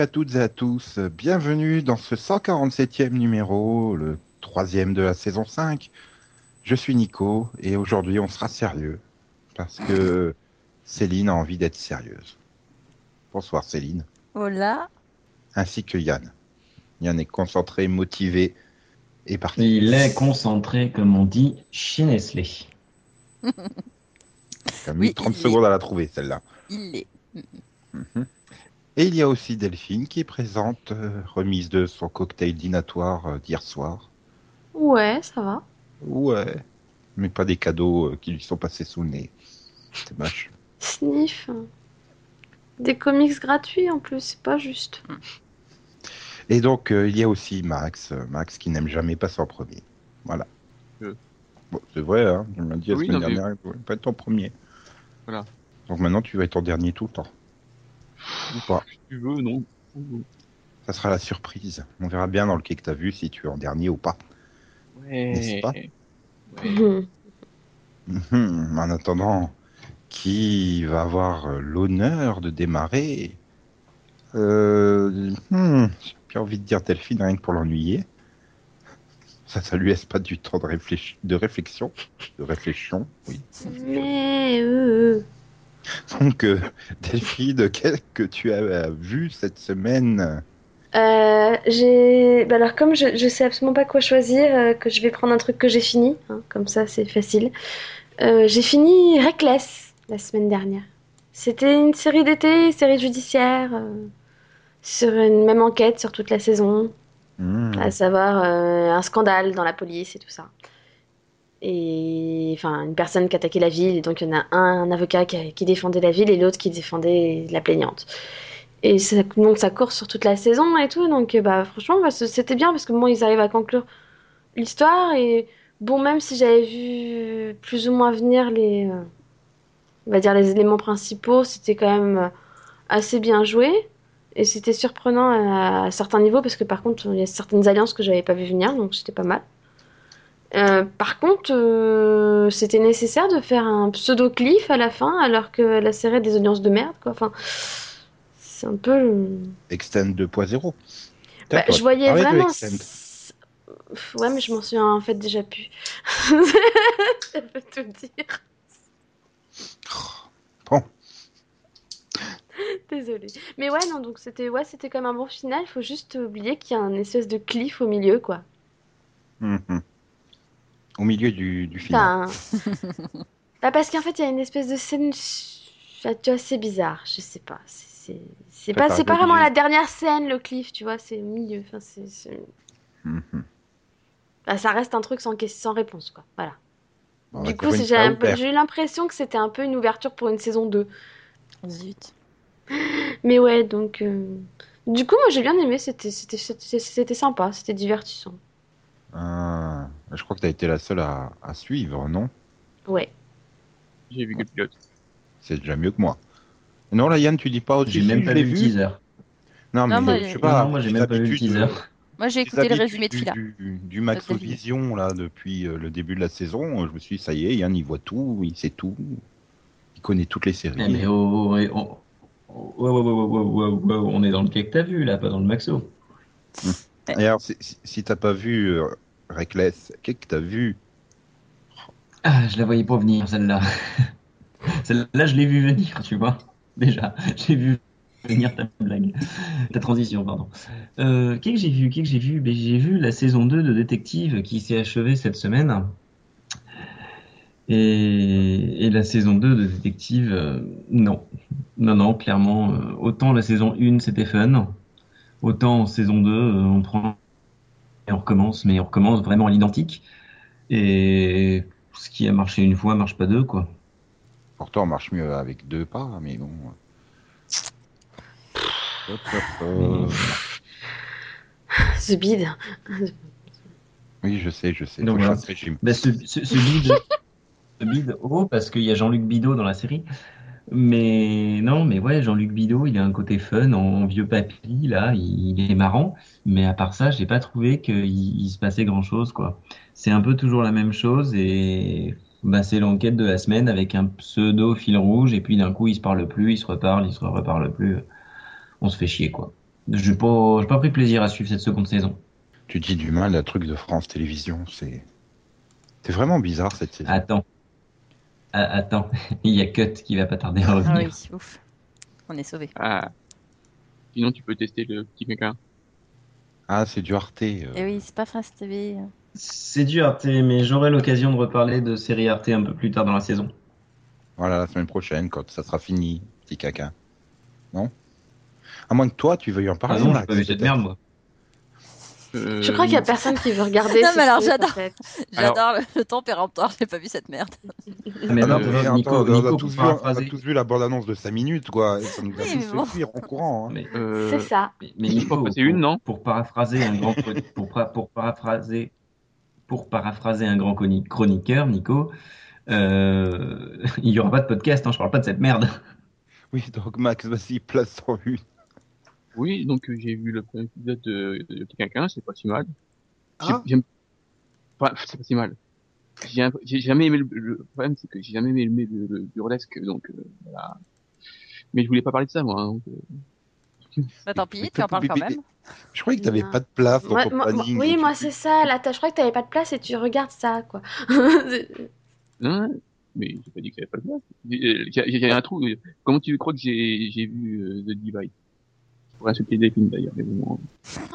salut à toutes et à tous. Bienvenue dans ce 147e numéro, le troisième de la saison 5. Je suis Nico et aujourd'hui on sera sérieux parce que Céline a envie d'être sérieuse. Bonsoir Céline, Hola. ainsi que Yann. Yann est concentré, motivé et parti. Il est concentré, comme on dit, chez Nestlé. Il a mis Oui, 30 il secondes à la trouver celle-là. Il est. Mhm. Et il y a aussi Delphine qui est présente, euh, remise de son cocktail dînatoire euh, d'hier soir. Ouais, ça va. Ouais, mais pas des cadeaux euh, qui lui sont passés sous le nez. C'est moche. Sniff. Des comics gratuits en plus, c'est pas juste. Et donc, euh, il y a aussi Max, euh, Max qui n'aime jamais passer en premier. Voilà. Euh. Bon, c'est vrai, hein. Je me dit la Oui, semaine non, mais- dernière, il ne pas être en premier. Voilà. Donc maintenant, tu vas être en dernier tout le temps. Ou pas. Si tu veux, non. Ça sera la surprise. On verra bien dans le quai que tu as vu si tu es en dernier ou pas. N'est-ce Ouais. pas? Ouais. Mhm. En attendant, qui va avoir l'honneur de démarrer? Euh, hmm, J'ai bien envie de dire Delphine, rien que pour l'ennuyer. Ça, ça lui laisse pas du temps de, réfléch- de réflexion. De réflexion, oui. Mais euh, Donc, euh, Delphine, qu'est-ce que tu as euh, vu cette semaine? Euh, j'ai. Bah alors comme je, je sais absolument pas quoi choisir, euh, que je vais prendre un truc que j'ai fini, hein, comme ça c'est facile. Euh, j'ai fini Reckless la semaine dernière. C'était une série d'été, série judiciaire, sur une même enquête sur toute la saison. Hmm, à savoir un scandale dans la police et tout ça. Et enfin, une personne qui attaquait la ville, et donc il y en a un, avocat qui, défendait la ville et l'autre qui défendait la plaignante. Et ça, donc ça court sur toute la saison et tout, donc euh, bah franchement bah, c'était bien parce que bon ils arrivent à conclure l'histoire et bon même si j'avais vu plus ou moins venir les, euh, on va dire les éléments principaux, c'était quand même euh, assez bien joué. Et c'était surprenant à, à certains niveaux parce que par contre, il y a certaines alliances que j'avais pas vu venir, donc c'était pas mal. Euh, par contre, euh, c'était nécessaire de faire un pseudo cliff à la fin alors que la série a des audiences de merde, quoi. Enfin, c'est un peu. euh, Extend 2.0. bah, je voyais vraiment. Ouais, mais je m'en souviens en fait déjà plus. Ça veut tout dire. Bon, Désolée. Mais ouais, non, donc c'était ouais, c'était même un bon final. Faut juste oublier qu'il y a un espèce de cliff au milieu, quoi. mhm. Au milieu du. Enfin, bah parce qu'en fait, il y a une espèce de scène, ch- tu vois, c'est bizarre, je sais pas. C'est pas, pas vraiment la dernière scène, le cliff, tu vois, c'est au milieu. Enfin, Mhm. bah, ça reste un truc sans, sans réponse, quoi. Voilà. Bon, du coup, j'ai eu l'impression que c'était un peu une ouverture pour une saison 2. Zut. Mais ouais, donc. euh, Du coup, moi j'ai bien aimé, c'était sympa, c'était divertissant. Je crois que tu as été la seule à, à suivre, non? Ouais. J'ai vu que le pilote. C'est déjà mieux que moi. Non, là, Yann, tu dis pas. J'ai même pas vu le teaser. Non, mais, non, mais je sais pas. Non, moi, j'ai même pas vu le teaser. Moi, j'ai écouté le résumé de Fila. Du, du, du Maxovision, là, depuis euh, le début de la saison, euh, je me suis dit, ça y est, Yann, il voit tout, il sait tout. Il connaît toutes les séries. Mais, mais oh, oh, oh, oh, oh on est dans le cas que t'as vu, là, pas dans le Maxo. Hum. Et alors, si, si t'as pas vu. Euh, Reckless, qu'est-ce que t'as vu? Ah, je la voyais pas venir celle-là. celle-là, je l'ai vu venir, tu vois. Déjà, j'ai vu venir ta blague, ta transition, pardon. Euh, qu'est-ce que j'ai vu? Qu'est-ce que j'ai vu? Ben, J'ai vu la saison 2 de Détective qui s'est achevée cette semaine. Et, la saison 2 de Détective, euh, non. Non, non, clairement, euh, autant la saison 1 c'était fun, autant en saison 2 euh, on prend et on recommence, mais on recommence vraiment à l'identique. Et ce qui a marché une fois marche pas deux, quoi. Pourtant, on marche mieux avec deux pas, mais bon. Hop, hop, hop. The bide. Oui, je sais, je sais. Donc voilà. Bah, ce, ce, ce bide, ce bide haut, parce qu'il y a Jean-Luc Bidot dans la série, Mais non, mais ouais, Jean-Luc Bidot, il a un côté fun en, vieux papy, là, il, il est marrant. Mais à part ça, j'ai pas trouvé qu'il il se passait grand-chose, quoi. C'est un peu toujours la même chose et bah, c'est l'enquête de la semaine avec un pseudo fil rouge et puis d'un coup, ils se parlent plus, ils se reparlent, ils se reparlent plus. On se fait chier, quoi. J'ai pas, j'ai pas pris plaisir à suivre cette seconde saison. Tu dis du mal à truc de France Télévisions, c'est. C'est vraiment bizarre cette saison. Attends. Ah, attends, il y a Cut qui va pas tarder à Ah revenir. oui, ouf. On est sauvés. Ah. Sinon, tu peux tester le petit caca. Ah, c'est du Arte. euh. Et Eh oui, c'est pas France TV. C'est du Arte, mais j'aurai l'occasion de reparler de série Arte un peu plus tard dans la saison. Voilà, la semaine prochaine, quand ça sera fini, petit caca. Non? À moins que toi, tu veuilles en Ah parler. non, là, cette peut-être. merde, moi. Euh, Je crois qu'il y a personne qui veut regarder. Non, mais alors, en j'adore. fait. J'adore le, le temps péremptoire, j'ai pas vu cette merde. Ah, mais Ah non, mais Nico, on, a Nico, tous pour vu, on a tous vu la bande-annonce de 5 minutes, quoi. et Ça nous a Oui, tous mais fait bon. fuir en courant. hein. Mais, euh, C'est ça. mais, mais Il faut Nico, passer une, non pour paraphraser un grand pour, pra- pour paraphraser pour paraphraser un grand chroni- chroniqueur, Nico, euh, il y aura pas de podcast, hein, je parle pas de cette merde. Oui, donc Max, vas-y, place sur une. Oui, donc euh, j'ai vu le premier épisode de, de Petit Quinquin, c'est pas si mal. J'ai- Ah. J'aime. Enfin, c'est pas si mal. J'ai un- j'ai jamais aimé le, le problème, c'est que j'ai jamais aimé le, le, le burlesque, donc euh, voilà. Mais je voulais pas parler de ça, moi. hein, donc, euh, Bah tant pis, tu en parles quand même. Je croyais que t'avais pas de place dans ton planning. oui, moi c'est ça. Là, t'as- je crois que t'avais pas de place et tu regardes ça, quoi. Non, mais j'ai pas dit que j'avais pas le place. Il y, a- il y a un trou. euh, Comment tu crois que j'ai j'ai vu euh, The Divide? Pour insulter des films d'ailleurs. mais bon,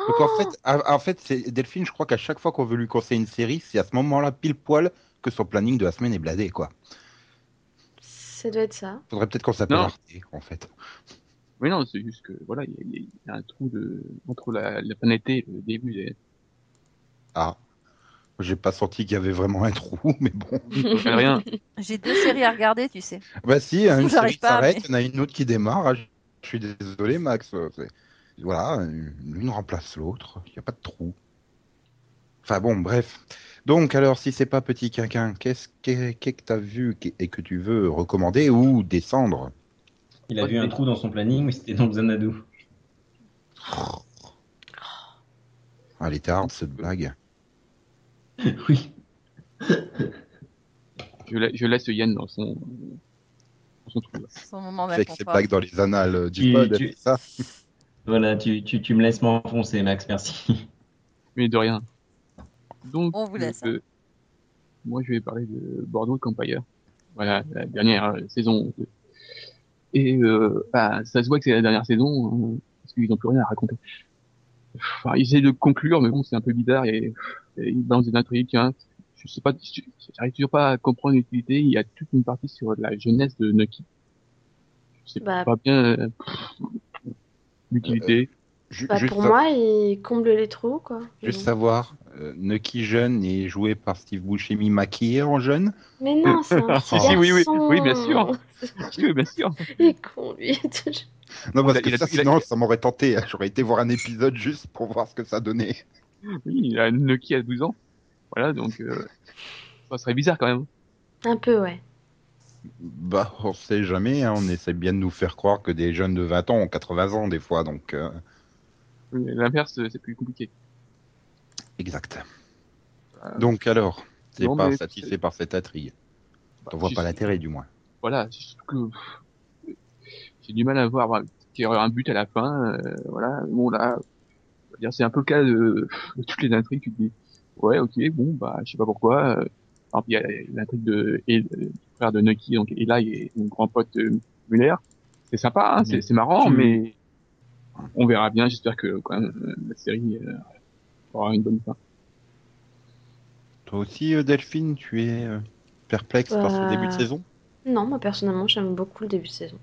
Donc en fait, en Delphine, je crois qu'à chaque fois qu'on veut lui conseiller une série, c'est à ce moment-là, pile poil, que son planning de la semaine est bladé, quoi. ça doit être ça. Faudrait peut-être qu'on s'appelle Non. Arte, en fait. Mais non, c'est juste que voilà, il y, a- il y a un trou de entre la, la planète et le début. des- Ah. J'ai pas senti qu'il y avait vraiment un trou, mais bon. Rien. J'ai deux séries à regarder, tu sais. Bah si, hein, une série pas, s'arrête, mais- il y en a une autre qui démarre. Je suis désolé, Max. euh, Voilà, l'une remplace l'autre. Il n'y a pas de trou. Enfin bon, bref. Donc alors, si c'est pas Petit Quinquin, qu'est-ce que que t'as vu et que tu veux recommander ou descendre? Il a vu un trou dans son planning, mais c'était dans Xanadu. Ah, elle était hard cette blague. oui. Je, la- je laisse Yann dans son, dans son moment Fait que c'est d'inconfort. blague dans les annales euh, du Tu- pod, tu- ça Voilà, tu, tu, tu me laisses m'enfoncer, Max, merci. Mais de rien. Donc, On vous laisse, euh, moi, je vais parler de Bordeaux Campire. Voilà, la dernière euh, saison. Et euh, bah, ça se voit que c'est la dernière saison, hein, parce qu'ils n'ont plus rien à raconter. Enfin, ils essaient de conclure, mais bon, c'est un peu bizarre et, et ils balancent des intrigues. Hein. Je sais pas, j'arrive toujours pas à comprendre l'utilité. Il y a toute une partie sur la jeunesse de Nucky. Je sais Bah, pas bien euh, l'utilité. Ju- Bah, juste pour sa- moi, il comble les trous, quoi. Juste savoir, euh, Nucky jeune est joué par Steve Buscemi maquillé en jeune. Mais non, c'est un petit Si, oui, oui, garçon. oui, bien sûr. Oui, bien sûr. Il est con, lui. Non, parce que il a- ça, a- sinon, ça m'aurait tenté. J'aurais été voir un épisode juste pour voir ce que ça donnait. Oui, il a Nucky à 12 ans. Voilà, donc euh, ça serait bizarre quand même. un peu, ouais. Bah, on sait jamais. hein, On essaie bien de nous faire croire que des jeunes de 20 ans ont 80 ans des fois. Donc, euh, L'inverse, c'est plus compliqué. exact. Euh, Donc, alors, c'est non, pas mais satisfait par cette intrigue. bah, T'en vois pas l'intérêt, du moins. Voilà, que j'ai du mal à voir bah, qu'il y aura un but à la fin. euh, voilà, bon là, c'est un peu le cas de, de toutes les intrigues. Tu te dis, ouais, ok, bon, bah, je sais pas pourquoi. euh, alors, puis il y a l'intrigue de et, du frère de Nucky, donc Eli et mon grand pote euh, Muller. C'est sympa, hein, c'est Mais c'est marrant, mais on verra bien. J'espère que quand même euh, la série euh, aura une bonne fin. Toi aussi, euh, Delphine, tu es euh, perplexe par ce Bah, début de saison? Non, moi, personnellement, j'aime beaucoup le début de saison.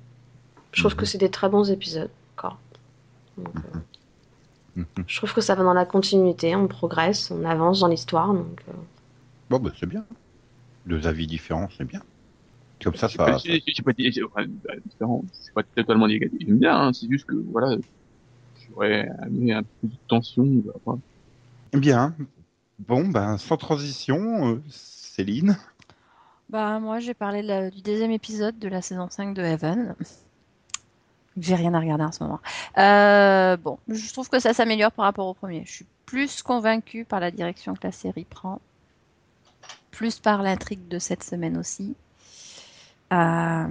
Je trouve Mhm. que c'est des très bons épisodes, encore. Donc, euh. Je trouve que ça va dans la continuité, on progresse, on avance dans l'histoire, donc... euh, Bon, bah, c'est bien. Deux avis différents, c'est bien. Comme ça, ça. j'ai pas bah, c'est pas totalement négatif. J'aime bien, hein, c'est juste que, voilà, j'aurais amené un peu de tension, voilà. Bien. Bon, ben, sans transition, euh, Céline? Bah, moi, j'ai parlé de la- du deuxième épisode de la saison 5 de Heaven. J'ai rien à regarder en ce moment. Euh, bon, je trouve que ça s'améliore par rapport au premier. Je suis plus convaincue par la direction que la série prend. Plus par l'intrigue de cette semaine aussi. Euh,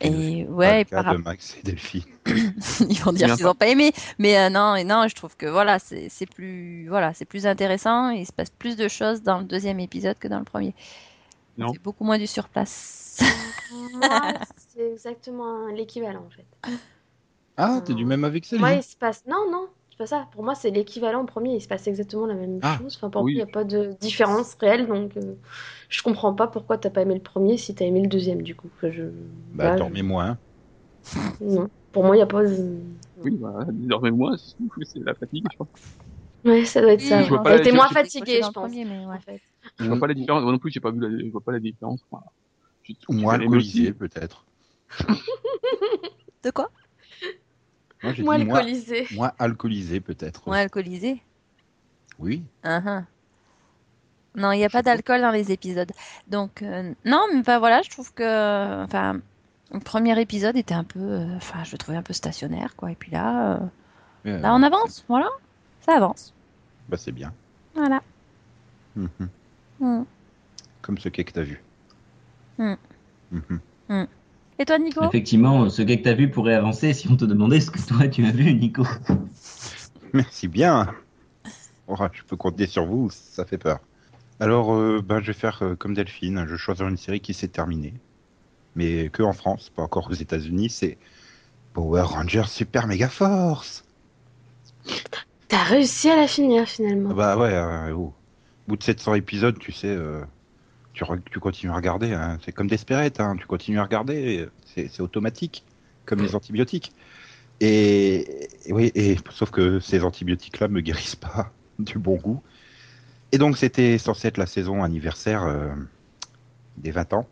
et ouais, et par de Max et Delphine. ils vont dire qu'ils n'ont pas aimé. Mais euh, non, et non, je trouve que voilà, c'est plus, voilà, c'est plus intéressant. Il se passe plus de choses dans le deuxième épisode que dans le premier. C'est beaucoup moins du surplace. Moi, c'est exactement l'équivalent en fait. Ah, t'es du même avis que Moi, il se passe. Non, non, c'est pas ça. Pour moi, c'est l'équivalent au premier. Il se passe exactement la même Ah, chose. Enfin, pour moi, il n'y a pas de différence réelle. Donc, euh, je comprends pas pourquoi t'as pas aimé le premier si t'as aimé le deuxième, du coup. Enfin, je... Bah, Là, dormez moins. je- Non. Pour moi, il n'y a pas. Oui, bah, désormais moi, c'est la fatigue, je crois. Ouais, ça doit être ça. Je- moins dans je le pense. premier, mais ouais. en fait. Je vois pas la différence. Moi non plus, j'ai pas vu la, je vois pas la différence. Je- Ou je moins alcoolisé, peut-être. De quoi? Moi, j'ai Moi, dit moins alcoolisé, peut-être. Ouais, alcoolisé. Oui. Uhum. Non, il n'y a pas d'alcool dans les épisodes. Donc, euh, non, mais bah, voilà, je trouve que. Enfin, le premier épisode était un peu. euh, Enfin, je le trouvais un peu stationnaire, quoi. Et puis là, euh, là, on avance, voilà. Ça avance. Bah, c'est bien. Voilà. Mhm. Mm. Comme ce quai que t'as vu. Hmm. Et toi, Nico? Effectivement, ce gars que t'as vu pourrait avancer si on te demandait ce que toi tu as vu, Nico. Merci bien. Oh, je peux compter sur vous, ça fait peur. Alors, euh, bah, je vais faire euh, comme Delphine. Je vais choisir une série qui s'est terminée. Mais que en France, pas encore aux États-Unis. C'est Power Rangers Super Mega Force. T'as réussi à la finir finalement. Ah Bah ouais, euh, oh. au bout de 700 épisodes, tu sais, euh, tu, continues à regarder. hein. C'est comme Desperate, hein. tu continues à regarder. C'est automatique, comme les antibiotiques. Et, et oui, et sauf que ces antibiotiques-là me guérissent pas du bon goût. Et donc c'était censé être la saison anniversaire euh, des 20 ans,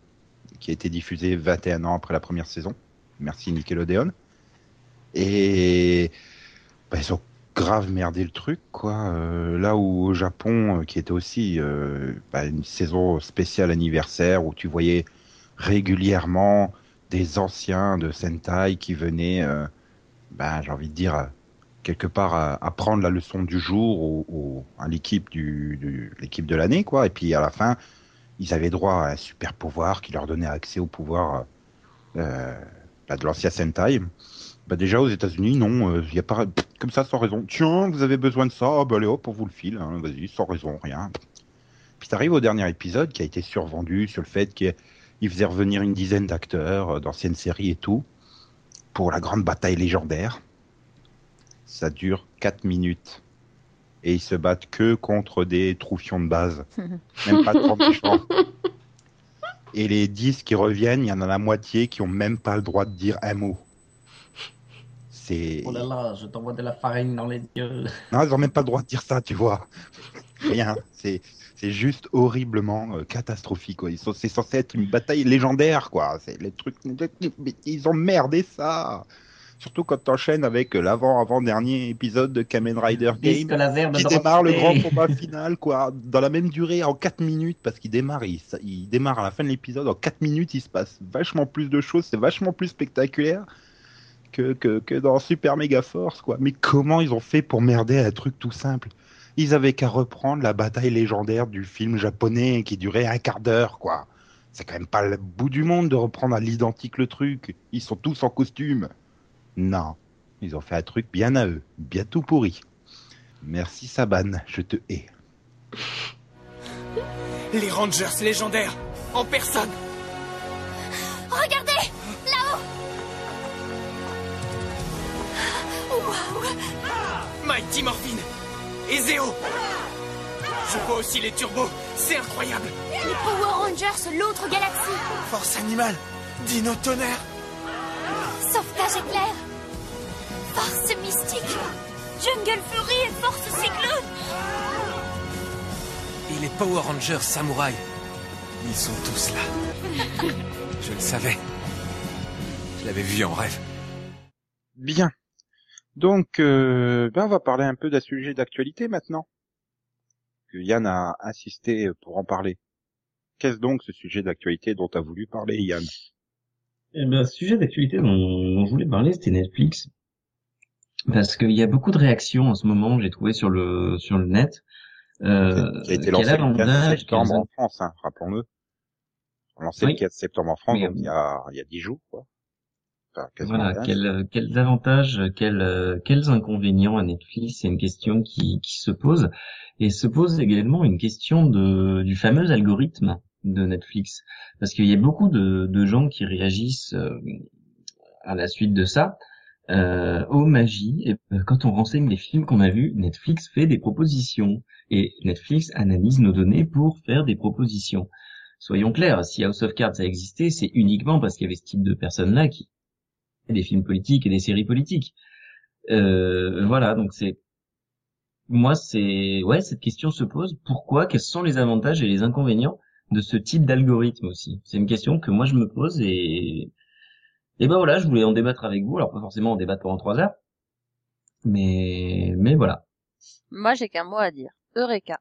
qui a été diffusée 21 ans après la première saison. Merci Nickelodeon. Et bah, ils ont grave merdé le truc, quoi. Euh, là où au Japon, euh, qui était aussi euh, bah, une saison spéciale anniversaire, où tu voyais régulièrement des anciens de Sentai qui venaient, euh, bah, j'ai envie de dire, euh, quelque part à, à prendre la leçon du jour au, au- à l'équipe du, du- l'équipe de l'année, quoi. Et puis à la fin, ils avaient droit à un super pouvoir qui leur donnait accès au pouvoir euh, bah, de l'ancien Sentai. Bah déjà aux États-Unis, non, il y a pas comme ça sans raison. Tiens, vous avez besoin de ça, ah, bah allez hop, on vous le file, hein, vas-y, sans raison, rien. Puis t'arrives au dernier épisode qui a été survendu sur le fait qu'il il faisait revenir une dizaine d'acteurs euh, d'anciennes séries et tout pour la grande bataille légendaire. Ça dure 4 minutes. Et ils se battent que contre des troufions de base. Même pas 30 méchants. Et les 10 qui reviennent, il y en a la moitié qui ont même pas le droit de dire un mot. C'est. Oh là là, je t'envoie de la farine dans les yeux. Non, ils ont même pas le droit de dire ça, tu vois. Rien. C'est, c'est juste horriblement euh, catastrophique. Quoi. Ils sont, c'est censé être une bataille légendaire, quoi. C'est les trucs. Ils ont merdé ça. Surtout quand t'enchaînes avec l'avant-avant-dernier épisode de Kamen Rider Game. Qui démarre le grand combat final, quoi, dans la même durée, en 4 minutes, parce qu'il démarre, il, ça- il démarre à la fin de l'épisode, en 4 minutes, il se passe vachement plus de choses, c'est vachement plus spectaculaire que, que, que dans Super Mega Force, quoi. Mais comment ils ont fait pour merder un truc tout simple? Ils avaient qu'à reprendre la bataille légendaire du film japonais qui durait un quart d'heure, quoi. C'est quand même pas le bout du monde de reprendre à l'identique le truc. Ils sont tous en costume. Non. Ils ont fait un truc bien à eux, bien tout pourri. Merci Saban, je te hais. Les Rangers légendaires, en personne. Regardez Mighty Morphine et Zéo. Je vois aussi les turbos, c'est incroyable. Les Power Rangers, l'autre galaxie Force animale, Dino tonnerre. Sauvetage éclair Force mystique Jungle Fury et Force cyclone Et les Power Rangers samouraïs. Ils sont tous là. Je le savais. Je l'avais vu en rêve. Bien. Donc, euh, ben on va parler un peu d'un sujet d'actualité maintenant. Que Yann a insisté pour en parler. Qu'est-ce donc ce sujet d'actualité dont tu as voulu parler, Yann? Eh ben, sujet d'actualité dont, dont je voulais parler, c'était Netflix. Parce qu'il y a beaucoup de réactions en ce moment, j'ai trouvé sur le sur le net. Euh, Qui a été lancé le 4 avantage, septembre quels- en France, hein, rappelons-le. Lancé Oui. le 4 septembre en France, donc il y a, il y a 10 jours, quoi. Enfin, Voilà, rien. quels, avantages, quels, euh, quels inconvénients à Netflix? C'est une question qui, qui se pose. Et se pose également une question de, du fameux algorithme de Netflix. Parce qu'il y a beaucoup de, de gens qui réagissent euh, à la suite de ça euh, aux magies. Et euh, quand on renseigne les films qu'on a vus, Netflix fait des propositions. Et Netflix analyse nos données pour faire des propositions. Soyons clairs, si House of Cards a existé, c'est uniquement parce qu'il y avait ce type de personnes-là qui des films politiques et des séries politiques. Euh, voilà, donc c'est moi c'est ouais cette question se pose pourquoi? Quels sont les avantages et les inconvénients de ce type d'algorithme aussi? C'est une question que moi je me pose et et ben voilà je voulais en débattre avec vous alors pas forcément en débattre pendant trois heures mais mais voilà Moi, j'ai qu'un mot à dire. Eureka.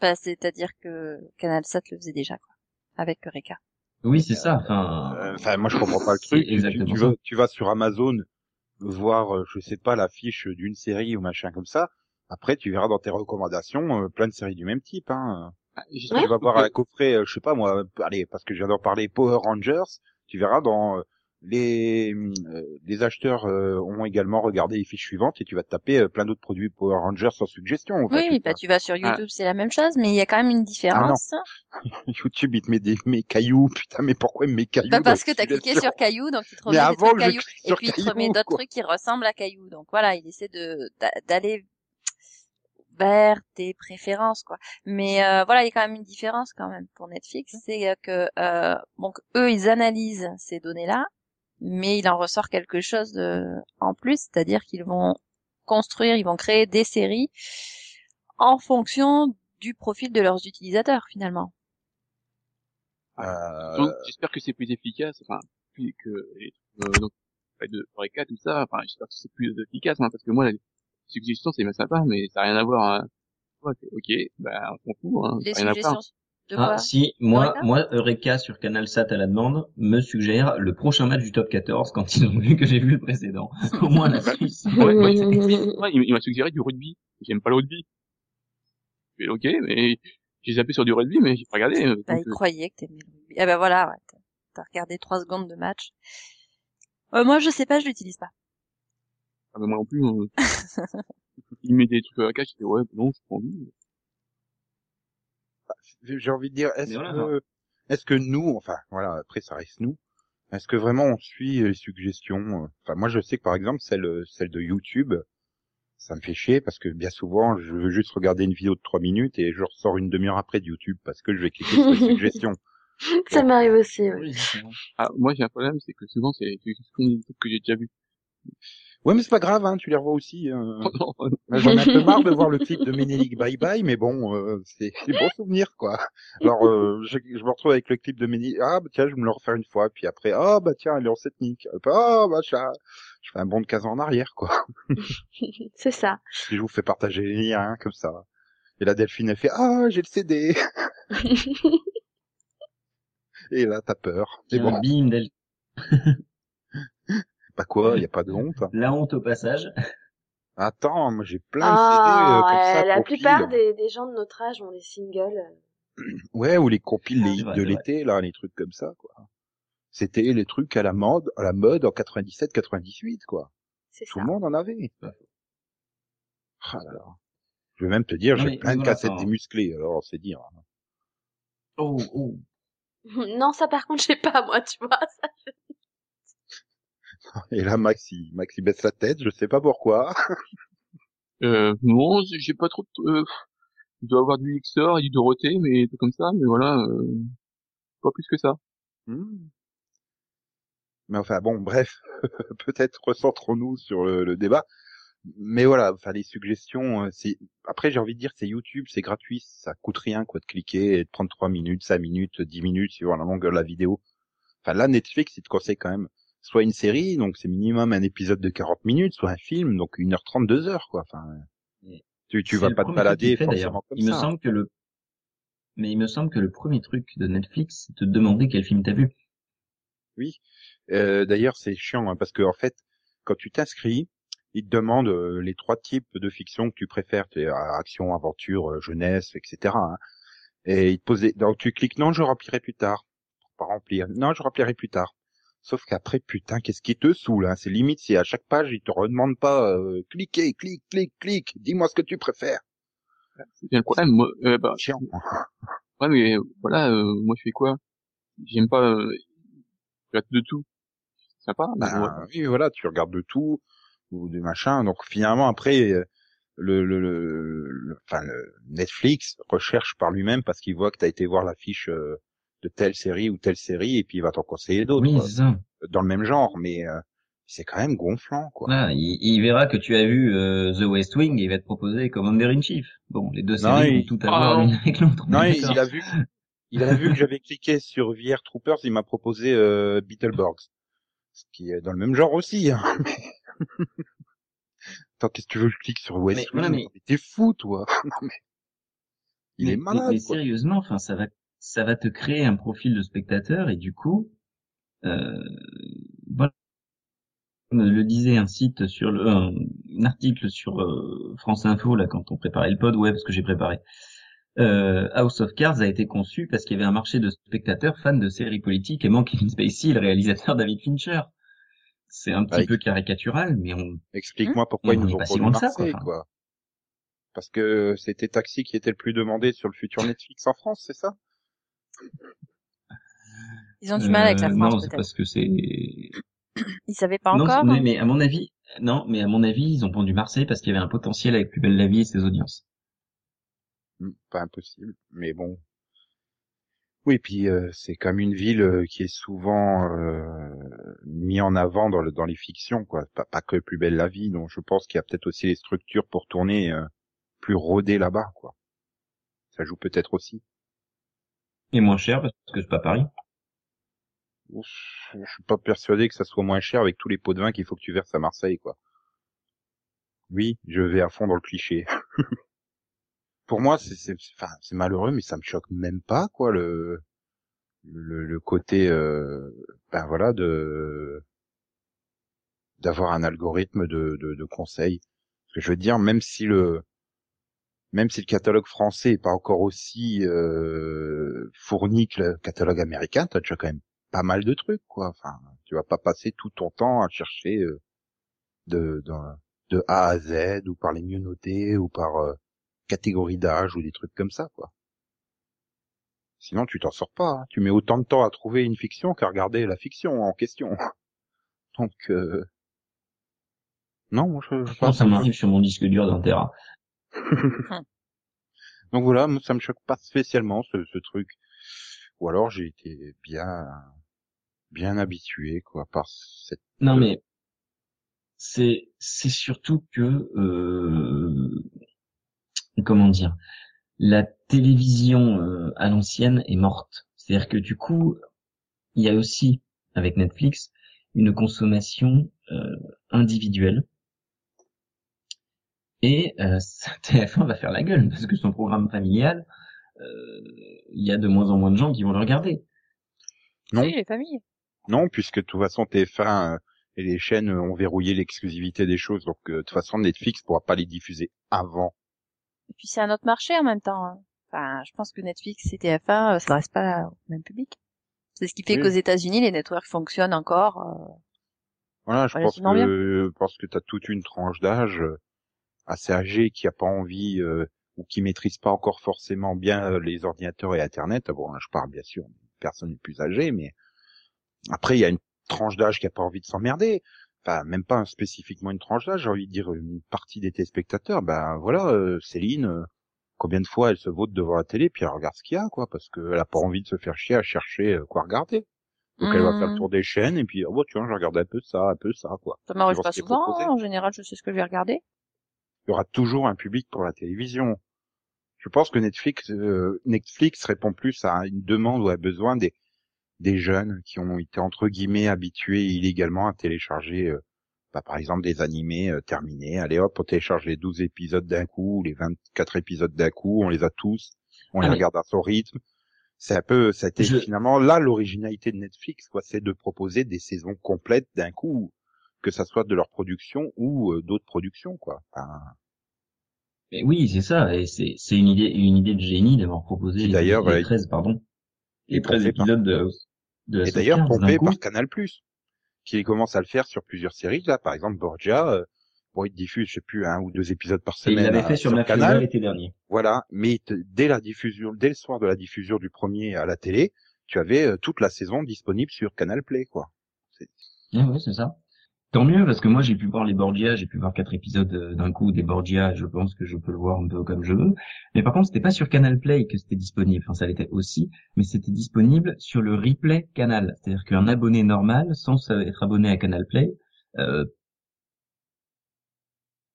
Enfin, c'est-à-dire que Canal 7 le faisait déjà, quoi. Avec Eureka. Oui c'est ça enfin Euh, Enfin, moi, je comprends pas le truc. Tu, exactement tu vas, tu vas sur Amazon voir, euh, je sais pas, l'affiche d'une série ou machin comme ça. Après, tu verras dans tes recommandations euh, plein de séries du même type. Hein. Ah, Tu vas voir un coffret, euh, je sais pas moi, allez, parce que d'en parler, Power Rangers. Tu verras dans euh, les euh, les acheteurs euh, ont également regardé les fiches suivantes et tu vas te taper euh, plein d'autres produits Power Rangers sans suggestion. en fait, Oui, bah tu vas sur YouTube, c'est la même chose, mais il y a quand même une différence. YouTube, il te met des mes cailloux. Putain, mais pourquoi il me met cailloux Bah, parce que t'as cliqué sur Caillou, donc il te remet des avant, trucs je Caillou, clique et puis il te remet d'autres trucs qui ressemblent à Caillou. Donc voilà, il essaie de d'a- d'aller vers tes préférences, quoi. Mais euh, voilà, il y a quand même une différence quand même pour Netflix, c'est que euh, donc eux ils analysent ces données-là, mais il en ressort quelque chose de en plus, c'est-à-dire qu'ils vont construire, ils vont créer des séries en fonction du profil de leurs utilisateurs finalement. Euh, Donc, j'espère que c'est plus efficace, enfin, plus que les trucs, euh, donc, de Eureka, tout ça, enfin, j'espère que c'est plus efficace, hein, parce que moi, la suggestion, c'est bien sympa, mais ça n'a rien à voir, hein. Ok, bah, on s'en fout, hein, Les ça n'a rien à voir. suggestions de quoi? ah si moi Eureka moi Eureka sur Canal Sat à la demande me suggère le prochain match du top 14 quand ils ont vu que j'ai vu le précédent au moins la Suisse Ouais, ouais, Ouais, il, il m'a suggéré du rugby. J'aime pas le rugby. Je fais, ok, mais j'ai zappé sur du rugby, mais j'ai pas regardé. euh, Bah, donc, il euh, croyait que t'aimais le rugby. Ah bah voilà, ouais, t'as- regardé trois secondes de match. Euh, moi, je sais pas, je l'utilise pas. ah, bah, moi non plus. euh, il met des trucs à la cage, je fais, ouais, non, j'ai pas envie. J'ai envie de dire, est-ce voilà, que, est-ce que nous, enfin, voilà, après ça reste nous, est-ce que vraiment on suit les suggestions euh, Enfin, moi je sais que par exemple celle, celle de YouTube, ça me fait chier parce que bien souvent je veux juste regarder une vidéo de trois minutes et je ressors une demi-heure après de YouTube parce que je vais cliquer sur les suggestions. Ça m'arrive aussi, ouais. Oui. Ah, moi j'ai un problème, c'est que souvent c'est des trucs que j'ai déjà vu. Ouais, mais c'est pas grave, hein, tu les revois aussi. euh. J'en ai un peu marre de voir le clip de Ménélique Bye Bye, mais bon, euh, c'est c'est bon souvenir, quoi. Alors, euh, je, je me retrouve avec le clip de Ménélique. Ah, bah, tiens, je vais me le refaire une fois. Puis après, ah, bah tiens, elle est en ethnique. Ah, bah tiens, je fais un bond de 15 ans en arrière, quoi. C'est ça. Puis je vous fais partager les liens, comme ça. Et la Delphine, elle fait, ah, j'ai le CD. Et là, t'as peur. Tiens, bon, bim, del- bah quoi, y a pas de honte. la honte au passage Attends, moi j'ai plein de CD Ah, euh, comme ça. ouais, la plupart des, des gens de notre âge ont des singles. Ouais, ou les compiles les Ah, hits c'est vrai, de l'été, là, les trucs comme ça, quoi. C'était les trucs à la mode, à la mode en 97, 98, quoi. C'est Tout ça. le monde en avait. Ouais. Ah là là. Je vais même te dire, j'ai plein de voilà, cassettes démusclées, alors c'est dire. oh oh Non, ça par contre, je sais pas, moi, tu vois. ça. Et là, Max, il, Max, il baisse la tête, je sais pas pourquoi. Euh, non, j'ai pas trop de, euh, je dois avoir du XOR et du Dorothée, mais tout comme ça, mais voilà, euh, pas plus que ça. Hmm. Mais enfin, bon, bref. Peut-être recentrons-nous sur le, le débat. Mais voilà, enfin, les suggestions, euh, c'est, après, j'ai envie de dire, c'est YouTube, c'est gratuit, ça coûte rien, quoi, de cliquer et de prendre 3 minutes, 5 minutes, 10 minutes, suivant la longueur de la vidéo. Enfin, là, Netflix, il te conseille quand même soit une série, donc c'est minimum un épisode de 40 minutes, soit un film, donc 1h30, 2 heures, quoi. Enfin, Et tu, tu vas pas te balader fait, forcément comme il me ça. semble que le mais il me semble que le premier truc de Netflix, c'est de te demander quel film t'as vu. Euh, D'ailleurs, c'est chiant hein, parce que en fait, quand tu t'inscris, ils te demandent euh, les trois types de fiction que tu préfères, euh, action, aventure, euh, jeunesse, etc. hein. Et ils te des- donc tu cliques non, je remplirai plus tard. Pour pas remplir. Non, je remplirai plus tard. Sauf qu'après, putain, qu'est-ce qui te saoule hein? C'est limite si à chaque page ils te redemandent pas euh, cliquez, clique, clique, clique. Dis-moi ce que tu préfères. C'est bien le problème. Moi, euh, bah, Chiant. ouais, mais voilà, euh, moi je fais quoi? J'aime pas. Euh, je regarde de tout. C'est sympa. Ben, ouais. oui, voilà, tu regardes de tout ou des machins. Donc finalement, après, euh, le, le, le, le- enfin, le Netflix recherche par lui-même parce qu'il voit que tu as été voir l'affiche euh, de telle série ou telle série et puis il va t'en conseiller d'autres Oui, quoi, c'est ça. dans le même genre. Mais euh, c'est quand même gonflant, quoi. Voilà, il, il verra que tu as vu euh, The West Wing et il va te proposer Commander in Chief. Bon, les deux Non, séries il- vont tout avoir Ah, l'une avec l'autre. Non, il, a vu, il a vu que j'avais cliqué sur VR Troopers, il m'a proposé euh, Beetleborgs, ce qui est dans le même genre aussi. Hein. Attends, qu'est-ce que tu veux que je clique sur West Mais Wing? voilà, mais- T'es fou, toi. Non, mais- Il mais, est mais- malade. mais quoi. sérieusement, enfin, ça va, ça va te créer un profil de spectateur et du coup, euh, voilà. Comme le disait un site sur le, un, un article sur euh, France Info là quand on préparait le pod, ouais parce que j'ai préparé. Euh, House of Cards a été conçu parce qu'il y avait un marché de spectateurs fans de séries politiques aimant Kevin Spacey, le réalisateur David Fincher. C'est un petit peu caricatural, mais on, Explique-moi pourquoi On ils nous ont si ça, quoi. Parce que c'était Taxi qui était le plus demandé sur le futur Netflix en France, c'est ça? Ils ont du mal avec la Euh, France, Non, c'est parce que c'est Ils savaient pas non, encore. mais, mais à mon avis, non, mais à mon avis, ils ont vendu Marseille parce qu'il y avait un potentiel avec Plus belle la vie et ses audiences. Hmm, Pas impossible, mais bon. Oui, puis euh, c'est comme une ville euh, qui est souvent euh, mis en avant dans, le, dans les fictions, quoi. Pas, pas que plus belle la vie, donc je pense qu'il y a peut-être aussi les structures pour tourner euh, plus rodées là-bas, quoi. Ça joue peut-être aussi. Et moins cher parce que c'est pas Paris. Je suis pas persuadé que ça soit moins cher avec tous les pots de vin qu'il faut que tu verses à Marseille, quoi. Oui, je vais à fond dans le cliché. Pour moi, c'est, enfin, malheureux, mais ça me choque même pas, quoi, le, le, le côté, euh, ben voilà, de, d'avoir un algorithme de, de, de conseils. Que je veux dire, même si le, même si le catalogue français est pas encore aussi euh, fourni que le catalogue américain, t'as déjà quand même pas mal de trucs, quoi. Enfin, tu vas pas passer tout ton temps à chercher euh, de, de, de A à Z ou par les mieux notés ou par euh, catégorie d'âge ou des trucs comme ça, quoi. Sinon, tu t'en sors pas. hein. Tu mets autant de temps à trouver une fiction qu'à regarder la fiction en question. Donc, euh... non, moi, je, je pense ça m'arrive sur mon disque dur d'un Tera. Donc voilà, moi, ça me choque pas spécialement ce, ce truc. Ou alors j'ai été bien, bien habitué quoi par cette. Non mais c'est c'est surtout que euh, comment dire la télévision euh, à l'ancienne est morte. C'est-à-dire que du coup il y a aussi avec Netflix une consommation euh, individuelle et euh, TF1 va faire la gueule parce que son programme familial euh, il y a de moins en moins de gens qui vont le regarder. Non. Oui, les familles. Non, puisque de toute façon TF1 euh, et les chaînes euh, ont verrouillé l'exclusivité des choses, donc euh, de toute façon Netflix pourra pas les diffuser avant. Et puis c'est un autre marché en même temps. hein. Enfin, je pense que Netflix et TF1, euh, ça reste pas au même public. C'est ce qui fait Oui. qu'aux États-Unis, les networks fonctionnent encore. euh, Voilà, je pense que je pense que t'as toute une tranche d'âge euh, assez âgée qui a pas envie euh, ou qui maîtrise pas encore forcément bien euh, les ordinateurs et Internet. Ah Bon, là, je parle bien sûr les plus âgées, mais après il y a une tranche d'âge qui a pas envie de s'emmerder. Enfin, même pas spécifiquement une tranche d'âge, j'ai envie de dire une partie des téléspectateurs. Ben voilà, euh, Céline, euh, combien de fois elle se vote devant la télé puis elle regarde ce qu'il y a, quoi, parce qu'elle a pas envie de se faire chier à chercher euh, quoi regarder. Donc elle va faire le Mmh. tour des chaînes et puis oh bah, tiens, je regarde un peu ça, un peu ça, quoi. Ça m'arrive pas souvent. En général, je sais ce que je vais regarder. Il y aura toujours un public pour la télévision. Je pense que Netflix, euh, Netflix répond plus à une demande ou à un besoin des, des jeunes qui ont été entre guillemets habitués illégalement à télécharger, euh, bah, par exemple, des animés euh, terminés. Allez hop, on télécharge les 12 épisodes d'un coup, ou les 24 épisodes d'un coup, on les a tous. On Ah, les mais- regarde à son rythme. C'est un peu, Je- finalement là l'originalité de Netflix, quoi. C'est de proposer des saisons complètes d'un coup, que ça soit de leur production ou euh, d'autres productions, quoi. Enfin, Mais oui, c'est ça, et c'est c'est une idée une idée de génie d'avoir proposé les, d'ailleurs, les euh, 13 pardon, les 13 pompé par- épisodes de de et d'ailleurs pompé par Canal+, qui commence à le faire sur plusieurs séries. Là, par exemple, Borgia, euh, bon, il diffuse, je sais plus, un ou deux épisodes par Et il semaine l'avait euh, fait sur, Mafiosa Canal. l'été dernier. Voilà, mais dès la diffusion, dès le soir de la diffusion du premier à la télé, tu avais euh, toute la saison disponible sur Canal Play, quoi. Ouais, ouais, c'est ça. Tant mieux, parce que moi j'ai pu voir les Borgia, j'ai pu voir quatre épisodes euh, d'un coup des Borgia, je pense que je peux le voir un peu comme je veux. Mais par contre, c'était pas sur Canal Play que c'était disponible, enfin ça l'était aussi, mais c'était disponible sur le replay Canal. C'est-à-dire qu'un abonné normal, sans être abonné à Canal Play, euh,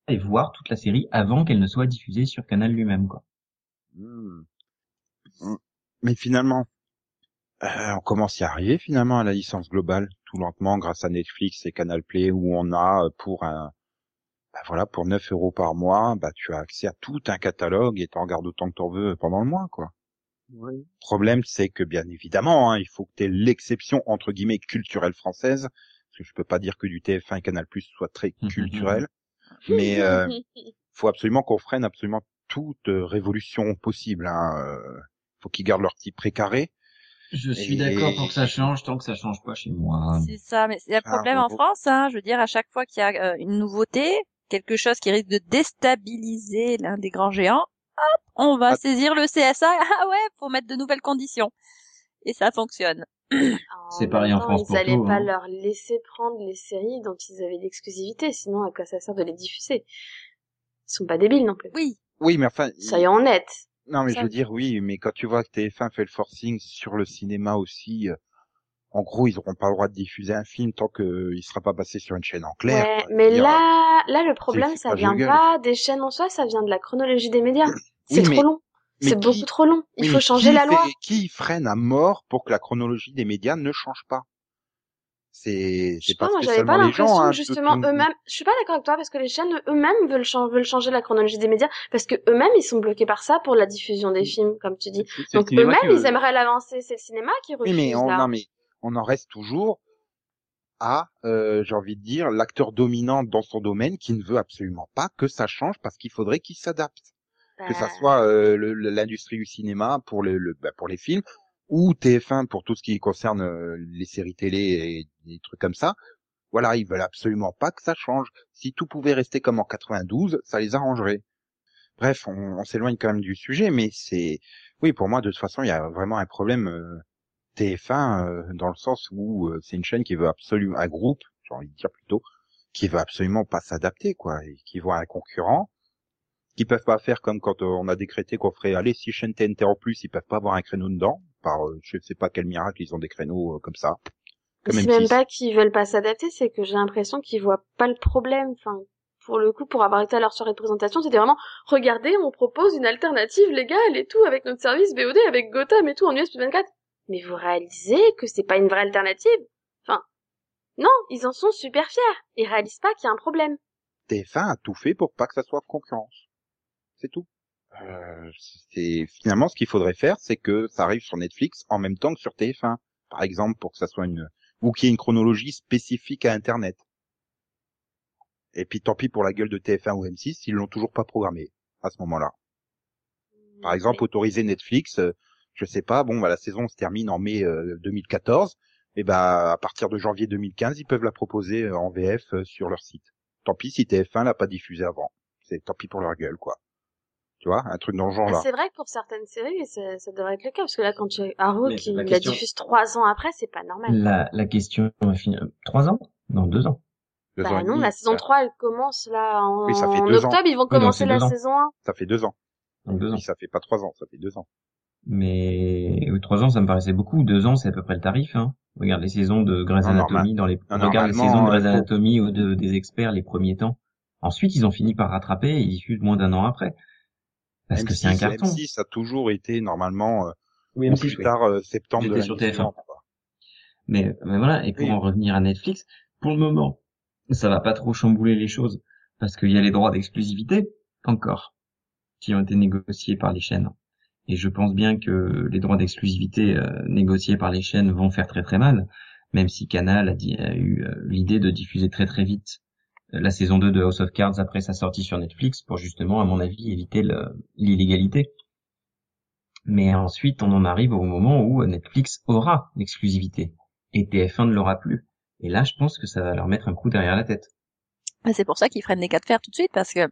et voir toute la série avant qu'elle ne soit diffusée sur Canal lui-même, quoi. Hmm. Hmm. Mais finalement, on commence à y arriver finalement à la licence globale, tout lentement grâce à Netflix et Canal Play, où on a euh, pour un, bah voilà, pour 9 euros par mois, bah tu as accès à tout un catalogue et t'en regardes autant que t'en veux pendant le mois, quoi. Ouais. Le problème, c'est que bien évidemment, hein, il faut que tu aies l'exception entre guillemets culturelle française, parce que je peux pas dire que du TF1 et Canal+ soit très culturel, mais euh, faut absolument qu'on freine absolument toute euh, révolution possible. Hein. euh, faut qu'ils gardent leur petit précaré. Je suis Et- d'accord pour que ça change tant que ça change pas chez moi. C'est ça, mais c'est un Ah, problème en. France, hein. Je veux dire, à chaque fois qu'il y a euh, une nouveauté, quelque chose qui risque de déstabiliser l'un des grands géants, hop, on va Ah. saisir le CSA. Ah ouais, faut mettre de nouvelles conditions. Et ça fonctionne. C'est pareil en France Ils pour allaient tout, pas hein. leur laisser prendre les séries dont ils avaient l'exclusivité, sinon à quoi ça sert de les diffuser? Ils sont pas débiles non plus. Oui, Oui, mais enfin, Soyons honnêtes. Non, mais Ça- je veux dire oui, mais quand tu vois que TF1 fait le forcing sur le cinéma aussi, euh, en gros, ils auront pas le droit de diffuser un film tant qu'il sera pas passé sur une chaîne en clair. Ouais, mais dire, là, là le problème, ça vient Google. pas des chaînes en soi, ça vient de la chronologie des médias. C'est Oui, mais- trop long. C'est beaucoup trop long. Il faut changer la loi. Qui freine à mort pour que la chronologie des médias ne change pas? C'est Je sais pas, pas moi j'avais pas l'impression hein, justement tout- eux-mêmes, je suis pas d'accord avec toi parce que les chaînes eux-mêmes veulent, chan- veulent changer la chronologie des médias parce que eux-mêmes ils sont bloqués par ça pour la diffusion des films, comme tu dis. Donc eux-mêmes ils veut- aimeraient l'avancer, c'est le cinéma qui refuse Oui, mais on, là. non, mais on en reste toujours à, euh, j'ai envie de dire, l'acteur dominant dans son domaine qui ne veut absolument pas que ça change parce qu'il faudrait qu'il s'adapte. Que ça Bah, soit euh, l'industrie du cinéma pour, le, le- bah, pour les films ou TF1 pour tout ce qui concerne euh, les séries télé et des trucs comme ça. Voilà, ils veulent absolument pas que ça change. Si tout pouvait rester comme en 92, ça les arrangerait. Bref, on, s'éloigne quand même du sujet, mais c'est, oui, pour moi, de toute façon, il y a vraiment un problème euh, TF1 euh, dans le sens où c'est une chaîne qui veut absolument, un groupe, j'ai envie de dire plutôt, qui veut absolument pas s'adapter, quoi, et qui voit un concurrent, qui peuvent pas faire comme quand on a décrété qu'on ferait, allez, six chaînes TNT en plus, ils peuvent pas avoir un créneau dedans, par, euh, je sais pas quel miracle, ils ont des créneaux euh, comme ça. C'est M6. même pas qu'ils veulent pas s'adapter, c'est que j'ai l'impression qu'ils voient pas le problème. Enfin, pour le coup, pour avoir été à leur soirée de présentation, c'était vraiment, regardez, on propose une alternative légale et tout avec notre service VOD, avec Gotham et tout en US 24. Mais vous réalisez que c'est pas une vraie alternative? Enfin, non, ils en sont super fiers. Ils réalisent pas qu'il y a un problème. TF1 a tout fait pour pas que ça soit concurrence. C'est tout. Euh, c'est finalement ce qu'il faudrait faire, c'est que ça arrive sur Netflix en même temps que sur TF1, par exemple, pour que ça soit une ou qu'il y ait une chronologie spécifique à Internet. Et puis tant pis pour la gueule de TF1 ou M6 s'ils l'ont toujours pas programmé à ce moment-là. Par exemple, autoriser Netflix, euh, je sais pas, bon, bah, la saison se termine en mai euh, 2014, et bah à partir de janvier 2015, ils peuvent la proposer euh, en VF euh, sur leur site. Tant pis si TF1 l'a pas diffusé avant. C'est tant pis pour leur gueule, quoi. Tu vois, un truc dans le genre là. C'est vrai que pour certaines séries, ça, ça devrait être le cas, parce que là, quand tu as Arrow Mais qui la diffuse trois ans après, c'est pas normal. La, la question est finie. Trois ans? Non, deux ans. Deux Bah non, demi, la saison ça, 3, elle commence là en, Oui, ça fait en deux ans. octobre, ils vont Oui, commencer la saison 1. ça fait deux ans. Donc deux ans. Oui, ça fait pas trois ans, ça fait deux ans. Mais trois ans, ça me paraissait beaucoup. Deux ans, c'est à peu près le tarif. Hein. Regarde les saisons de Grey's Non, Anatomy dans les. non, Regarde les saisons de euh, Grey's Anatomy ou de, des experts les premiers temps. Ensuite, ils ont fini par rattraper et ils diffusent moins d'un an après. Parce que c'est un M6, carton. M6 a toujours été normalement euh, Oui, au M6, plus oui. tard euh, septembre de J'étais l'année sur TF1. suivante, quoi. Mais, mais voilà, et pour Oui. en revenir à Netflix, pour le moment, ça va pas trop chambouler les choses, parce qu'il y a les droits d'exclusivité, encore, qui ont été négociés par les chaînes. Et je pense bien que les droits d'exclusivité euh, négociés par les chaînes vont faire très très mal, même si Canal a, dit- a eu euh, l'idée de diffuser très très vite la saison 2 de House of Cards après sa sortie sur Netflix pour justement, à mon avis, éviter l'illégalité. Mais ensuite, on en arrive au moment où Netflix aura l'exclusivité et TF1 ne l'aura plus. Et là, je pense que ça va leur mettre un coup derrière la tête. Bah, C'est pour ça qu'ils freinent les cas de fer tout de suite parce que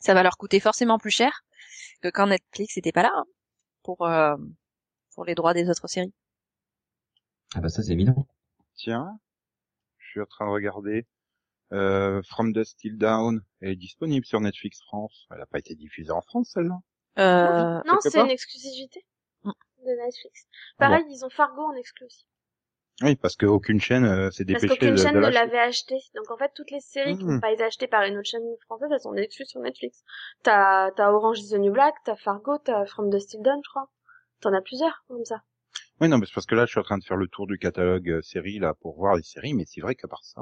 ça va leur coûter forcément plus cher que quand Netflix n'était pas là hein, pour euh, pour les droits des autres séries. Ah bah ça, c'est évident. Tiens, je suis en train de regarder. Euh, From Dust Till Down, est disponible sur Netflix France. Elle n'a pas été diffusée en France, celle-là. Euh, non, c'est une exclusivité Mm. de Netflix. Pareil, ils ont Fargo en exclu aussi. Oui, parce qu'aucune chaîne euh, s'est Parce dépêchée qu'aucune de, chaîne de ne l'avait acheté. Donc en fait, toutes les séries qui n'ont pas été achetées par une autre chaîne française, elles sont exclues sur Netflix. T'as, t'as Orange is the New Black, t'as Fargo, t'as From the Still Dawn, je crois. T'en as plusieurs, comme ça. Oui, non, mais c'est parce que là, je suis en train de faire le tour du catalogue euh, série là pour voir les séries, mais c'est vrai qu'à part ça,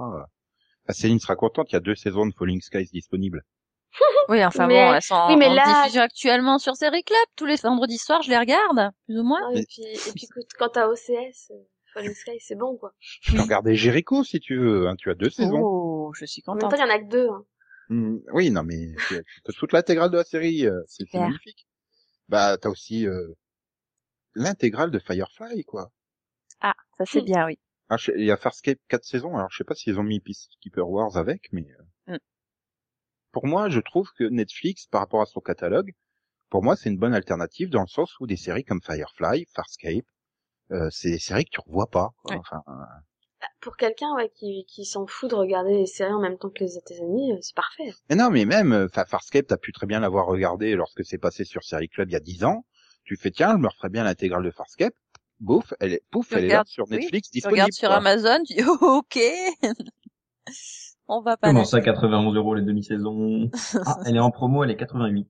bah, Céline sera contente. Il y a deux saisons de Falling Skies disponibles. Oui, enfin Mais- bon, elles sont oui, mais en là- diffusion actuellement sur Série Club. Tous les vendredis soirs, je les regarde, plus ou moins. Ah, et puis, et puis t'as OCS, euh, Falling Sky, c'est bon, quoi. Tu peux regarder Jericho si tu veux. Hein, tu as deux saisons. Oh, je suis En même contente. temps, il y en a que deux. Hein. Hmm, oui, non, mais tu as toute l'intégrale de la série. euh, c'est magnifique. Bah, t'as aussi euh, l'intégrale de Firefly, quoi. Ah, ça c'est bien, oui. Ah, je- il y a Farscape 4 saisons, alors je sais pas s'ils ont mis Peacekeeper Wars avec, mais euh, Mm. pour moi, je trouve que Netflix, par rapport à son catalogue, pour moi, c'est une bonne alternative dans le sens où des séries comme Firefly, Farscape, euh, c'est des séries que tu revois pas. Quoi. Ouais. Enfin, euh, Bah, Pour quelqu'un, ouais, qui, qui s'en fout de regarder les séries en même temps que les États-Unis, euh, c'est parfait. mais non, mais même, euh, Farscape, t'as pu très bien l'avoir regardé lorsque c'est passé sur Série Club il y a 10 ans. Tu fais, tiens, je me referais bien l'intégrale de Farscape. Bouf, elle est, pouf, Tu elle est là sur oui, Netflix Tu disponible. regardes sur quoi. Amazon, tu dis oh, ok. On va pas Comment ça, 91 euros les demi-saisons Ah, elle est en promo, elle est 88.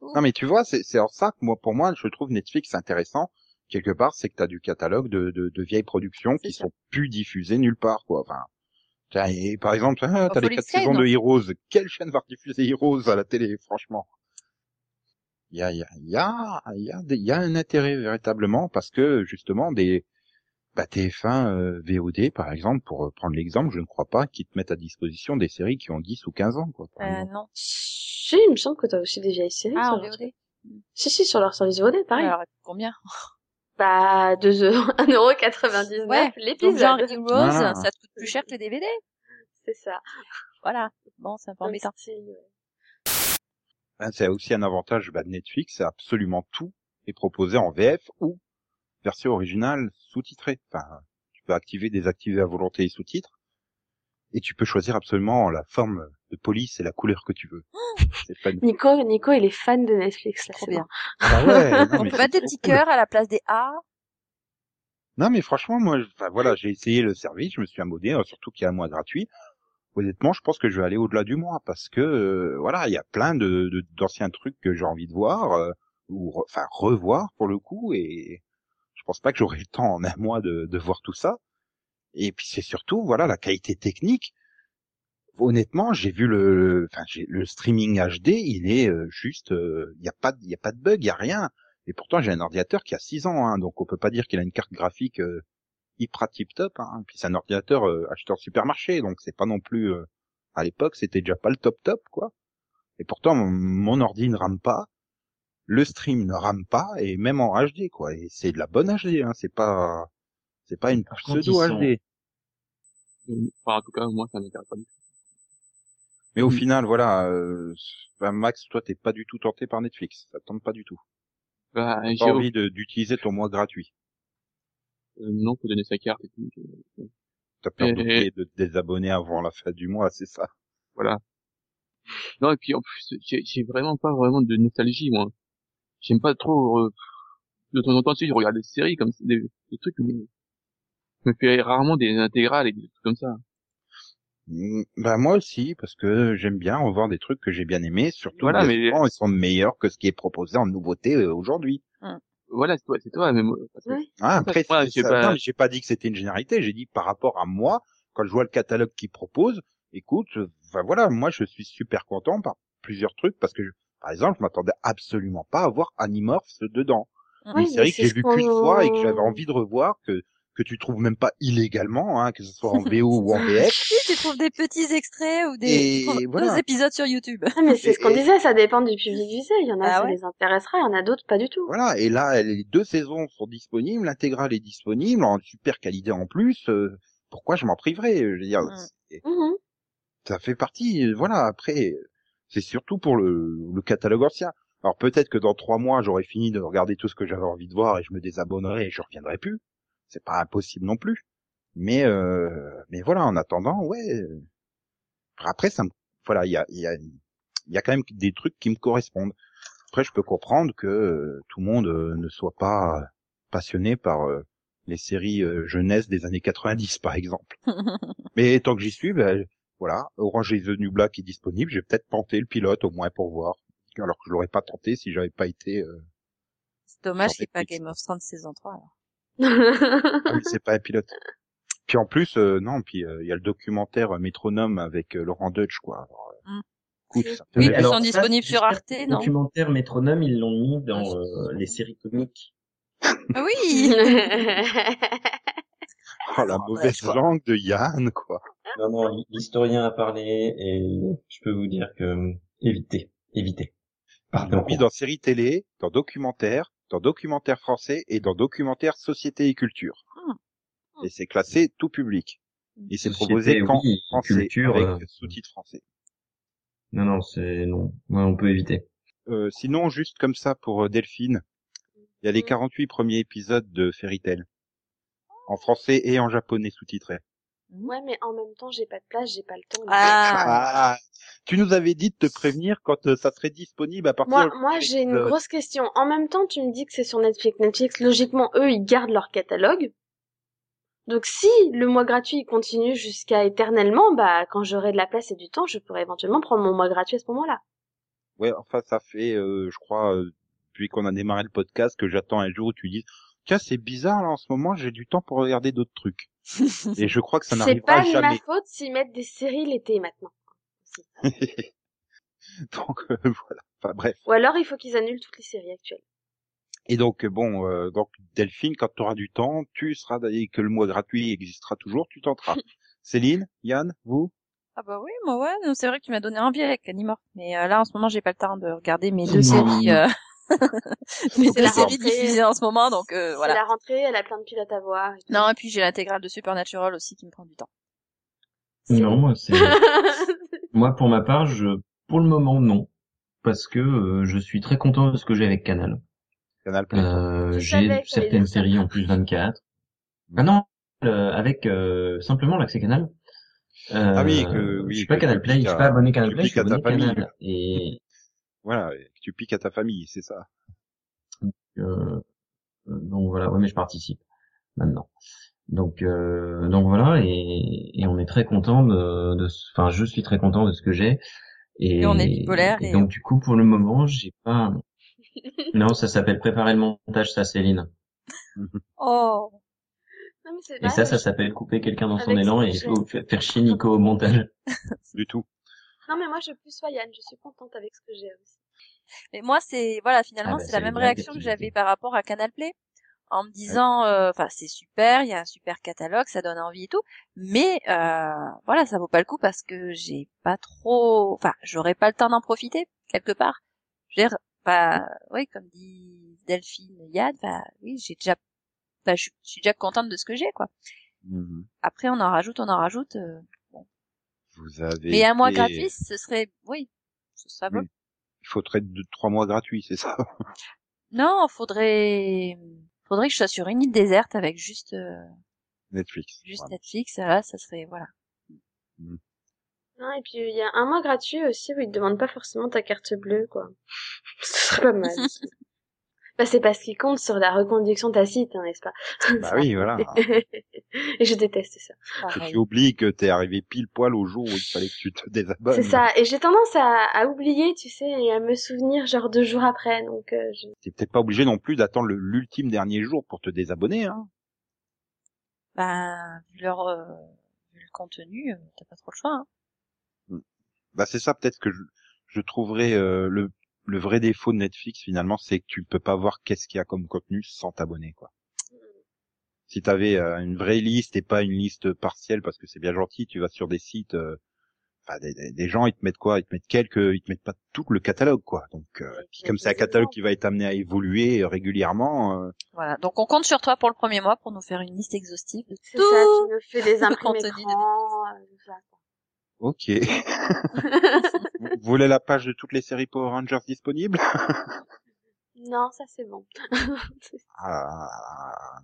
Non, mais tu vois, c'est c'est en ça que moi, pour moi, je trouve Netflix intéressant. Quelque part, c'est que t'as du catalogue de, de, de vieilles productions qui ça. sont plus diffusées nulle part, quoi. Enfin, et par exemple, ah, t'as les quatre saisons non de Heroes. Quelle chaîne va diffuser Heroes à la télé, franchement? Il y a, il y a, il y a, il y a, un intérêt véritablement parce que justement des bah, TF1 euh, VOD, par exemple, pour euh, prendre l'exemple, je ne crois pas qu'ils te mettent à disposition des séries qui ont 10 ou 15 ans, quoi. Euh, non. Si, il me semble que t'as aussi des vieilles séries. Ah, sur en leur- VOD. Si, si, sur leur service VOD, pareil. Alors, combien? Bah, 2 euros, 1,99€ Ouais. L'épisode. genre Heroes, Voilà. ça te coûte plus cher que les DVD. C'est ça. Voilà. Bon, c'est un peu le embêtant. Hein, c'est aussi un avantage bah, de Netflix, c'est absolument tout est proposé en VF ou version originale sous-titrée. Enfin, tu peux activer, désactiver à volonté les sous-titres, et tu peux choisir absolument la forme de police et la couleur que tu veux. C'est pas une- Nico, Nico, il est fan de Netflix, là, Trop c'est bien. Ah ouais, non, On mais peut c'est mettre des petits cool. cœurs à la place des A. Non, mais franchement, moi, je- enfin voilà, j'ai essayé le service, je me suis amoudé, euh, surtout qu'il y a un mois gratuit. Honnêtement, je pense que je vais aller au-delà du mois parce que euh, voilà, il y a plein de d'anciens trucs que j'ai envie de voir euh, ou enfin revoir pour le coup et je pense pas que j'aurai le temps en un mois de, de voir tout ça. Et puis c'est surtout voilà la qualité technique. Honnêtement, j'ai vu le enfin le streaming HD, il est euh, juste euh, il y a pas il y a pas de bug, il y a rien. Et pourtant, j'ai un ordinateur qui a 6 ans, hein, donc on peut pas dire qu'il a une carte graphique hyper tip top. Hein. Puis c'est un ordinateur euh, acheté en supermarché, donc c'est pas non plus. euh, à l'époque, c'était déjà pas le top top, quoi. Et pourtant, mon, mon ordi ne rame pas, le stream ne rame pas, et même en HD, quoi. Et c'est de la bonne HD, hein. C'est pas, c'est pas une pseudo HD. Enfin, en tout cas, moi, ça m'intéresse pas du tout. Mais au Mm. final, voilà, euh, ben, Max, toi, t'es pas du tout tenté par Netflix. Ça te tente pas du tout. Bah, j'ai envie d'utiliser ton mois gratuit. Euh, non, faut donner sa carte et tout. euh, T'as peur Et- de te désabonner avant la fin du mois, c'est ça? Voilà. Non, et puis en plus, j'ai vraiment pas vraiment de nostalgie, moi. J'aime pas trop, euh, de temps en temps, sais, je regarde des séries comme ça, des, des trucs, mais je me fais rarement des intégrales et des trucs comme ça. Bah moi aussi, parce que j'aime bien revoir des trucs que j'ai bien aimés, surtout Voilà, mais- ils sont meilleurs que ce qui est proposé en nouveauté euh, aujourd'hui. Voilà, c'est toi, c'est toi, mais moi, parce que- Ouais. Ah, après, j'ai ça- pas- non, mais j'ai pas dit que c'était une généralité, j'ai dit par rapport à moi, quand je vois le catalogue qu'ils proposent, écoute, enfin voilà, moi je suis super content par plusieurs trucs, parce que je- Par exemple, je m'attendais absolument pas à voir Animorphs dedans. Oui, Une série que j'ai vue qu'une fois et que j'avais envie de revoir, que que tu trouves même pas illégalement, hein, que ce soit en VO ou en VF. Si tu trouves des petits extraits ou des voilà. épisodes sur YouTube. Ah, mais c'est ce qu'on Et- disait, ça dépend du public visé. Il y en a, Ah ça ouais. les intéressera, il y en a d'autres, pas du tout. Voilà, et là, les deux saisons sont disponibles, l'intégrale est disponible, en super qualité en plus. euh, pourquoi je m'en priverais Je veux dire, Mm. Mhm. ça fait partie. euh, Voilà, après, c'est surtout pour le, le catalogue ancien. Alors peut-être que dans trois mois, j'aurai fini de regarder tout ce que j'avais envie de voir et je me désabonnerai et je reviendrai plus. C'est pas impossible non plus. Mais euh, mais voilà, en attendant, ouais. euh, Après, ça me, voilà, il y a, il y a, il y a quand même des trucs qui me correspondent. Après, je peux comprendre que euh, tout le monde euh, ne soit pas passionné par les séries jeunesse des années 90, par exemple. Mais tant que j'y suis, ben, voilà, Orange is the New Black est disponible. J'ai peut-être tenté le pilote au moins pour voir, alors que je l'aurais pas tenté si j'avais pas été. euh, C'est dommage qu'il n'y ait pas. Game of Thrones saison 3. Alors. Ah oui, c'est pas un pilote. Puis en plus, euh, non, puis euh, il y a le documentaire euh, Métronome avec euh, Laurent Dutch, quoi. Alors, euh, Mm. écoute, ça Oui, ils sont disponibles sur Arte, le non? documentaire Métronome, ils l'ont mis dans euh, les séries comiques. Ah oui Oh, la mauvaise langue de Yann, quoi. Non, non, l'historien a parlé et je peux vous dire que euh, évitez, évitez. Ils Partez l'ont en mis dans série télé, dans documentaire, dans documentaire français et dans documentaire société et culture. Hmm. Et c'est classé tout public. Et c'est proposé qu'en oui, français, culture, avec euh, sous-titres français. Non, non, c'est non. Ouais, on peut éviter. Euh, sinon, juste comme ça pour euh, Delphine, il y a les Mhm. 48 premiers épisodes de Fairy Tail. En français et en japonais sous-titrés. Ouais, mais en même temps, j'ai pas de place, j'ai pas le temps. Ah, Ah, tu nous avais dit de te prévenir quand euh, ça serait disponible à partir Moi, moi, j'ai une grosse question. En même temps, tu me dis que c'est sur Netflix. Netflix, logiquement, eux, ils gardent leur catalogue. Donc, si le mois gratuit il continue jusqu'à éternellement, bah, quand j'aurai de la place et du temps, je pourrais éventuellement prendre mon mois gratuit à ce moment-là. Ouais, enfin, ça fait, euh, je crois, euh, depuis qu'on a démarré le podcast, que j'attends un jour où tu dis, tiens, c'est bizarre, là, en ce moment, j'ai du temps pour regarder d'autres trucs. Et je crois que ça C'est n'arrivera pas de ma jamais. faute s'ils mettent des séries l'été maintenant. donc, euh, voilà. Enfin, bref. Ou alors, il faut qu'ils annulent toutes les séries actuelles. Et donc, euh, bon, euh, donc, Delphine, quand tu auras du temps, tu seras, et que le mois gratuit existera toujours, tu tenteras. Céline, Yann, vous? Ah bah oui, moi ouais, c'est vrai que tu m'as donné envie avec Animorph, mais euh, là en ce moment j'ai pas le temps de regarder mes deux Mmh. séries, euh... mes C'est la séries rentrée. diffusées en ce moment, donc euh, C'est voilà. la rentrée, elle a plein de pilotes à voir. et. Non, et puis j'ai l'intégrale de Supernatural aussi qui me prend du temps. Non, moi, c'est moi pour ma part, je pour le moment non, parce que euh, je suis très content de ce que j'ai avec Canal. Canal Play. Euh, j'ai certaines séries en plus 24. Ah non, euh, avec euh, simplement l'accès Canal. Euh, Ah oui, que- oui, je suis pas que Canal Play, je suis pas abonné Canal Play, je suis abonné. Canal. Et Voilà, que tu piques à ta famille, c'est ça. euh, euh, donc voilà, ouais, mais je participe maintenant. Donc euh, donc voilà, et, et on est très content de, de ce- enfin je suis très content de ce que j'ai. Et, Et on est bipolaire et et donc on- du coup pour le moment j'ai pas. Non, ça s'appelle préparer le montage, ça Céline. Oh Non, mais c'est Et ça, ça s'appelle couper quelqu'un dans son élan et faire chier Nico au montage. Du tout. Non, mais moi, je plus sois Yann, je suis contente avec ce que j'ai aussi. Mais moi, c'est voilà, finalement, Ah bah, c'est la même réaction que j'avais par rapport à Canal Play, en me disant, euh, enfin, c'est super, il y a un super catalogue, ça donne envie et tout, mais euh, voilà, ça vaut pas le coup parce que j'ai pas trop, enfin, j'aurais pas le temps d'en profiter quelque part. Je veux dire, bah, oui, comme dit Delphine, Yad, bah, oui, j'ai déjà, bah, je suis déjà contente de ce que j'ai, quoi. Mhm. Après, on en rajoute, on en rajoute. euh, Vous avez. mais un mois été- gratuit, ce serait, oui, ce serait bon. Il faudrait deux, trois mois gratuits, c'est ça? Non, faudrait, faudrait que je sois sur une île déserte avec juste, euh, Netflix. juste Voilà. Netflix. Là, ça serait, voilà. Non, et puis, il y a un mois gratuit aussi où ils te demandent pas forcément ta carte bleue, quoi. Ce serait pas mal. bah, c'est pas ce qui compte sur la reconduction tacite, hein, n'est-ce pas? Bah oui, voilà. et je déteste ça. Pareil. tu oublies que t'es arrivé pile poil au jour où il fallait que tu te désabonnes. C'est ça. Et j'ai tendance à, à oublier, tu sais, et à me souvenir genre deux jours après, donc, euh, je... T'es peut-être pas obligé non plus d'attendre le- l'ultime dernier jour pour te désabonner, hein. Ben, vu leur, euh, vu le contenu, euh, t'as pas trop le choix. Hein. Bah c'est ça peut-être que je, je trouverais euh, le le vrai défaut de Netflix finalement, c'est que tu peux pas voir qu'est-ce qu'il y a comme contenu sans t'abonner, quoi. Si t'avais euh, une vraie liste et pas une liste partielle, parce que c'est bien gentil, tu vas sur des sites, euh, enfin des, des- des gens ils te mettent quoi? Ils te mettent quelques, ils te mettent pas tout le catalogue, quoi. Donc, euh, puis comme c'est un catalogue qui va être amené à évoluer euh, régulièrement, euh, Voilà. Donc on compte sur toi pour le premier mois pour nous faire une liste exhaustive de C'est tout. ça, tu me fais des de. Ok. Vous voulez la page de toutes les séries Power Rangers disponibles? Non, ça c'est bon. Ah,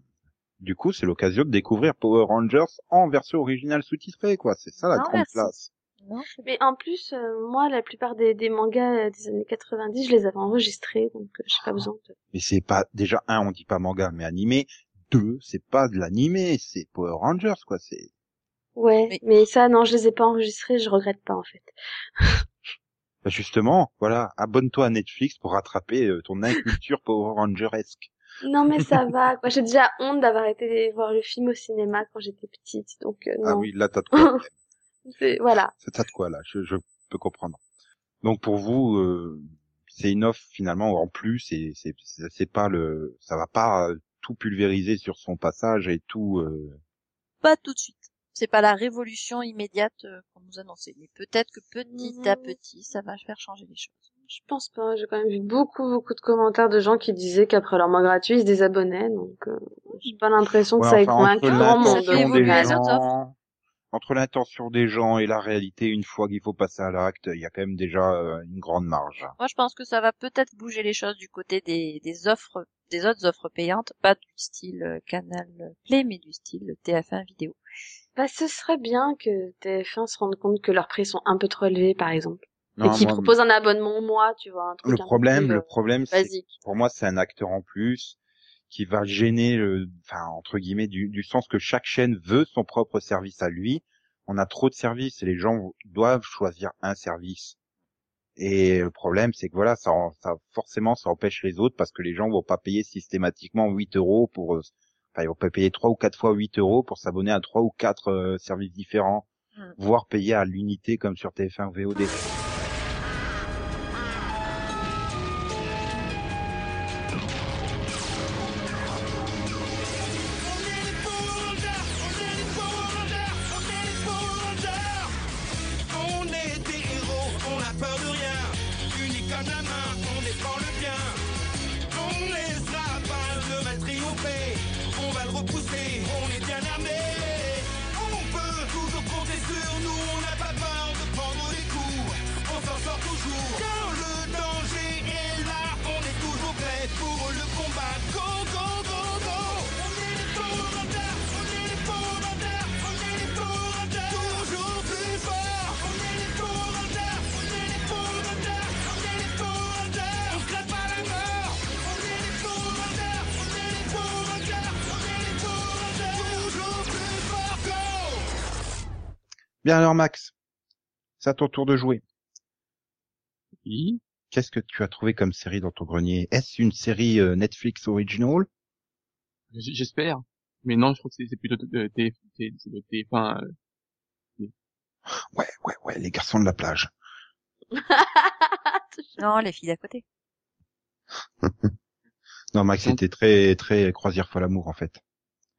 Du coup, c'est l'occasion de découvrir Power Rangers en version originale sous-titrée, quoi. C'est ça la Non, grande merci. place. Non, Mais en plus, euh, moi, la plupart des, des mangas euh, des années 90, je les avais enregistrés, donc euh, j'ai pas besoin de... Mais c'est pas déjà un, on dit pas manga, mais animé. Deux, c'est pas de l'animé, c'est Power Rangers, quoi. C'est Ouais, Mais- mais... ça, non, je les ai pas enregistrés, je regrette pas, en fait. Bah, justement, voilà, abonne-toi à Netflix pour rattraper euh, ton inculture Power Rangeresque. Non, mais ça va, quoi. J'ai déjà honte d'avoir été voir le film au cinéma quand j'étais petite, donc euh, non. Ah oui, là t'as de quoi. C'est- Voilà. C'est t'as de quoi là, je, je peux comprendre. Donc pour vous, euh, c'est une offre finalement en plus, et c'est c'est c'est pas le, ça va pas euh, tout pulvériser sur son passage et tout. euh, pas tout de suite. C'est pas la révolution immédiate euh, qu'on nous annonçait, mais peut-être que petit à petit, ça va faire changer les choses. Je pense pas, j'ai quand même vu beaucoup, beaucoup de commentaires de gens qui disaient qu'après leur mois gratuit, ils se désabonnaient, donc euh, j'ai pas l'impression que ouais, ça ait convaincu entre grand monde. Gens, entre l'intention des gens et la réalité, une fois qu'il faut passer à l'acte, il y a quand même déjà euh, une grande marge. Moi, je pense que ça va peut-être bouger les choses du côté des, des offres, des autres offres payantes, pas du style euh, Canal Play, mais du style TF1 vidéo. Bah, ce serait bien que TF1 se rende compte que leurs prix sont un peu trop élevés, par exemple. Non, et qu'ils moi, proposent un abonnement au mois, tu vois, un truc le un problème, le euh, problème, pour moi, c'est un acteur en plus qui va gêner, le, enfin entre guillemets, du, du sens que chaque chaîne veut son propre service à lui. On a trop de services et les gens doivent choisir un service. Et le problème, c'est que voilà, ça, ça forcément, ça empêche les autres parce que les gens vont pas payer systématiquement 8 euros pour, euh, enfin, vont pas payer trois ou quatre fois 8 euros pour s'abonner à trois ou quatre euh, services différents, Hmm. voire payer à l'unité comme sur TF1 VOD. Bien alors Max, c'est à ton tour de jouer. Oui. Qu'est-ce que tu as trouvé comme série dans ton grenier? Est-ce une série euh, Netflix original? J'espère. Mais non, je crois que c'est plutôt de TF, c'est c'est de TF1. euh, Ouais, ouais, ouais, les garçons de la plage. Non, les filles d'à côté. Non, Max Donc- était très, très croisière folle amour en fait.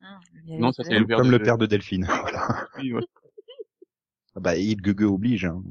Le Non, ça, c'est vieil- le père Comme de- le père de Delphine. voilà. oui, ouais. Ah Bah, il gueule oblige. Hein.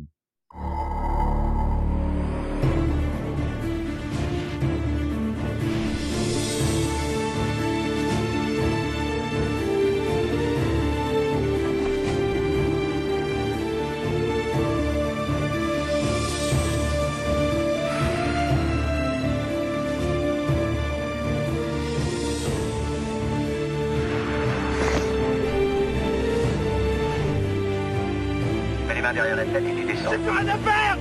Derrière la tête et tu descends. Plus rien à faire.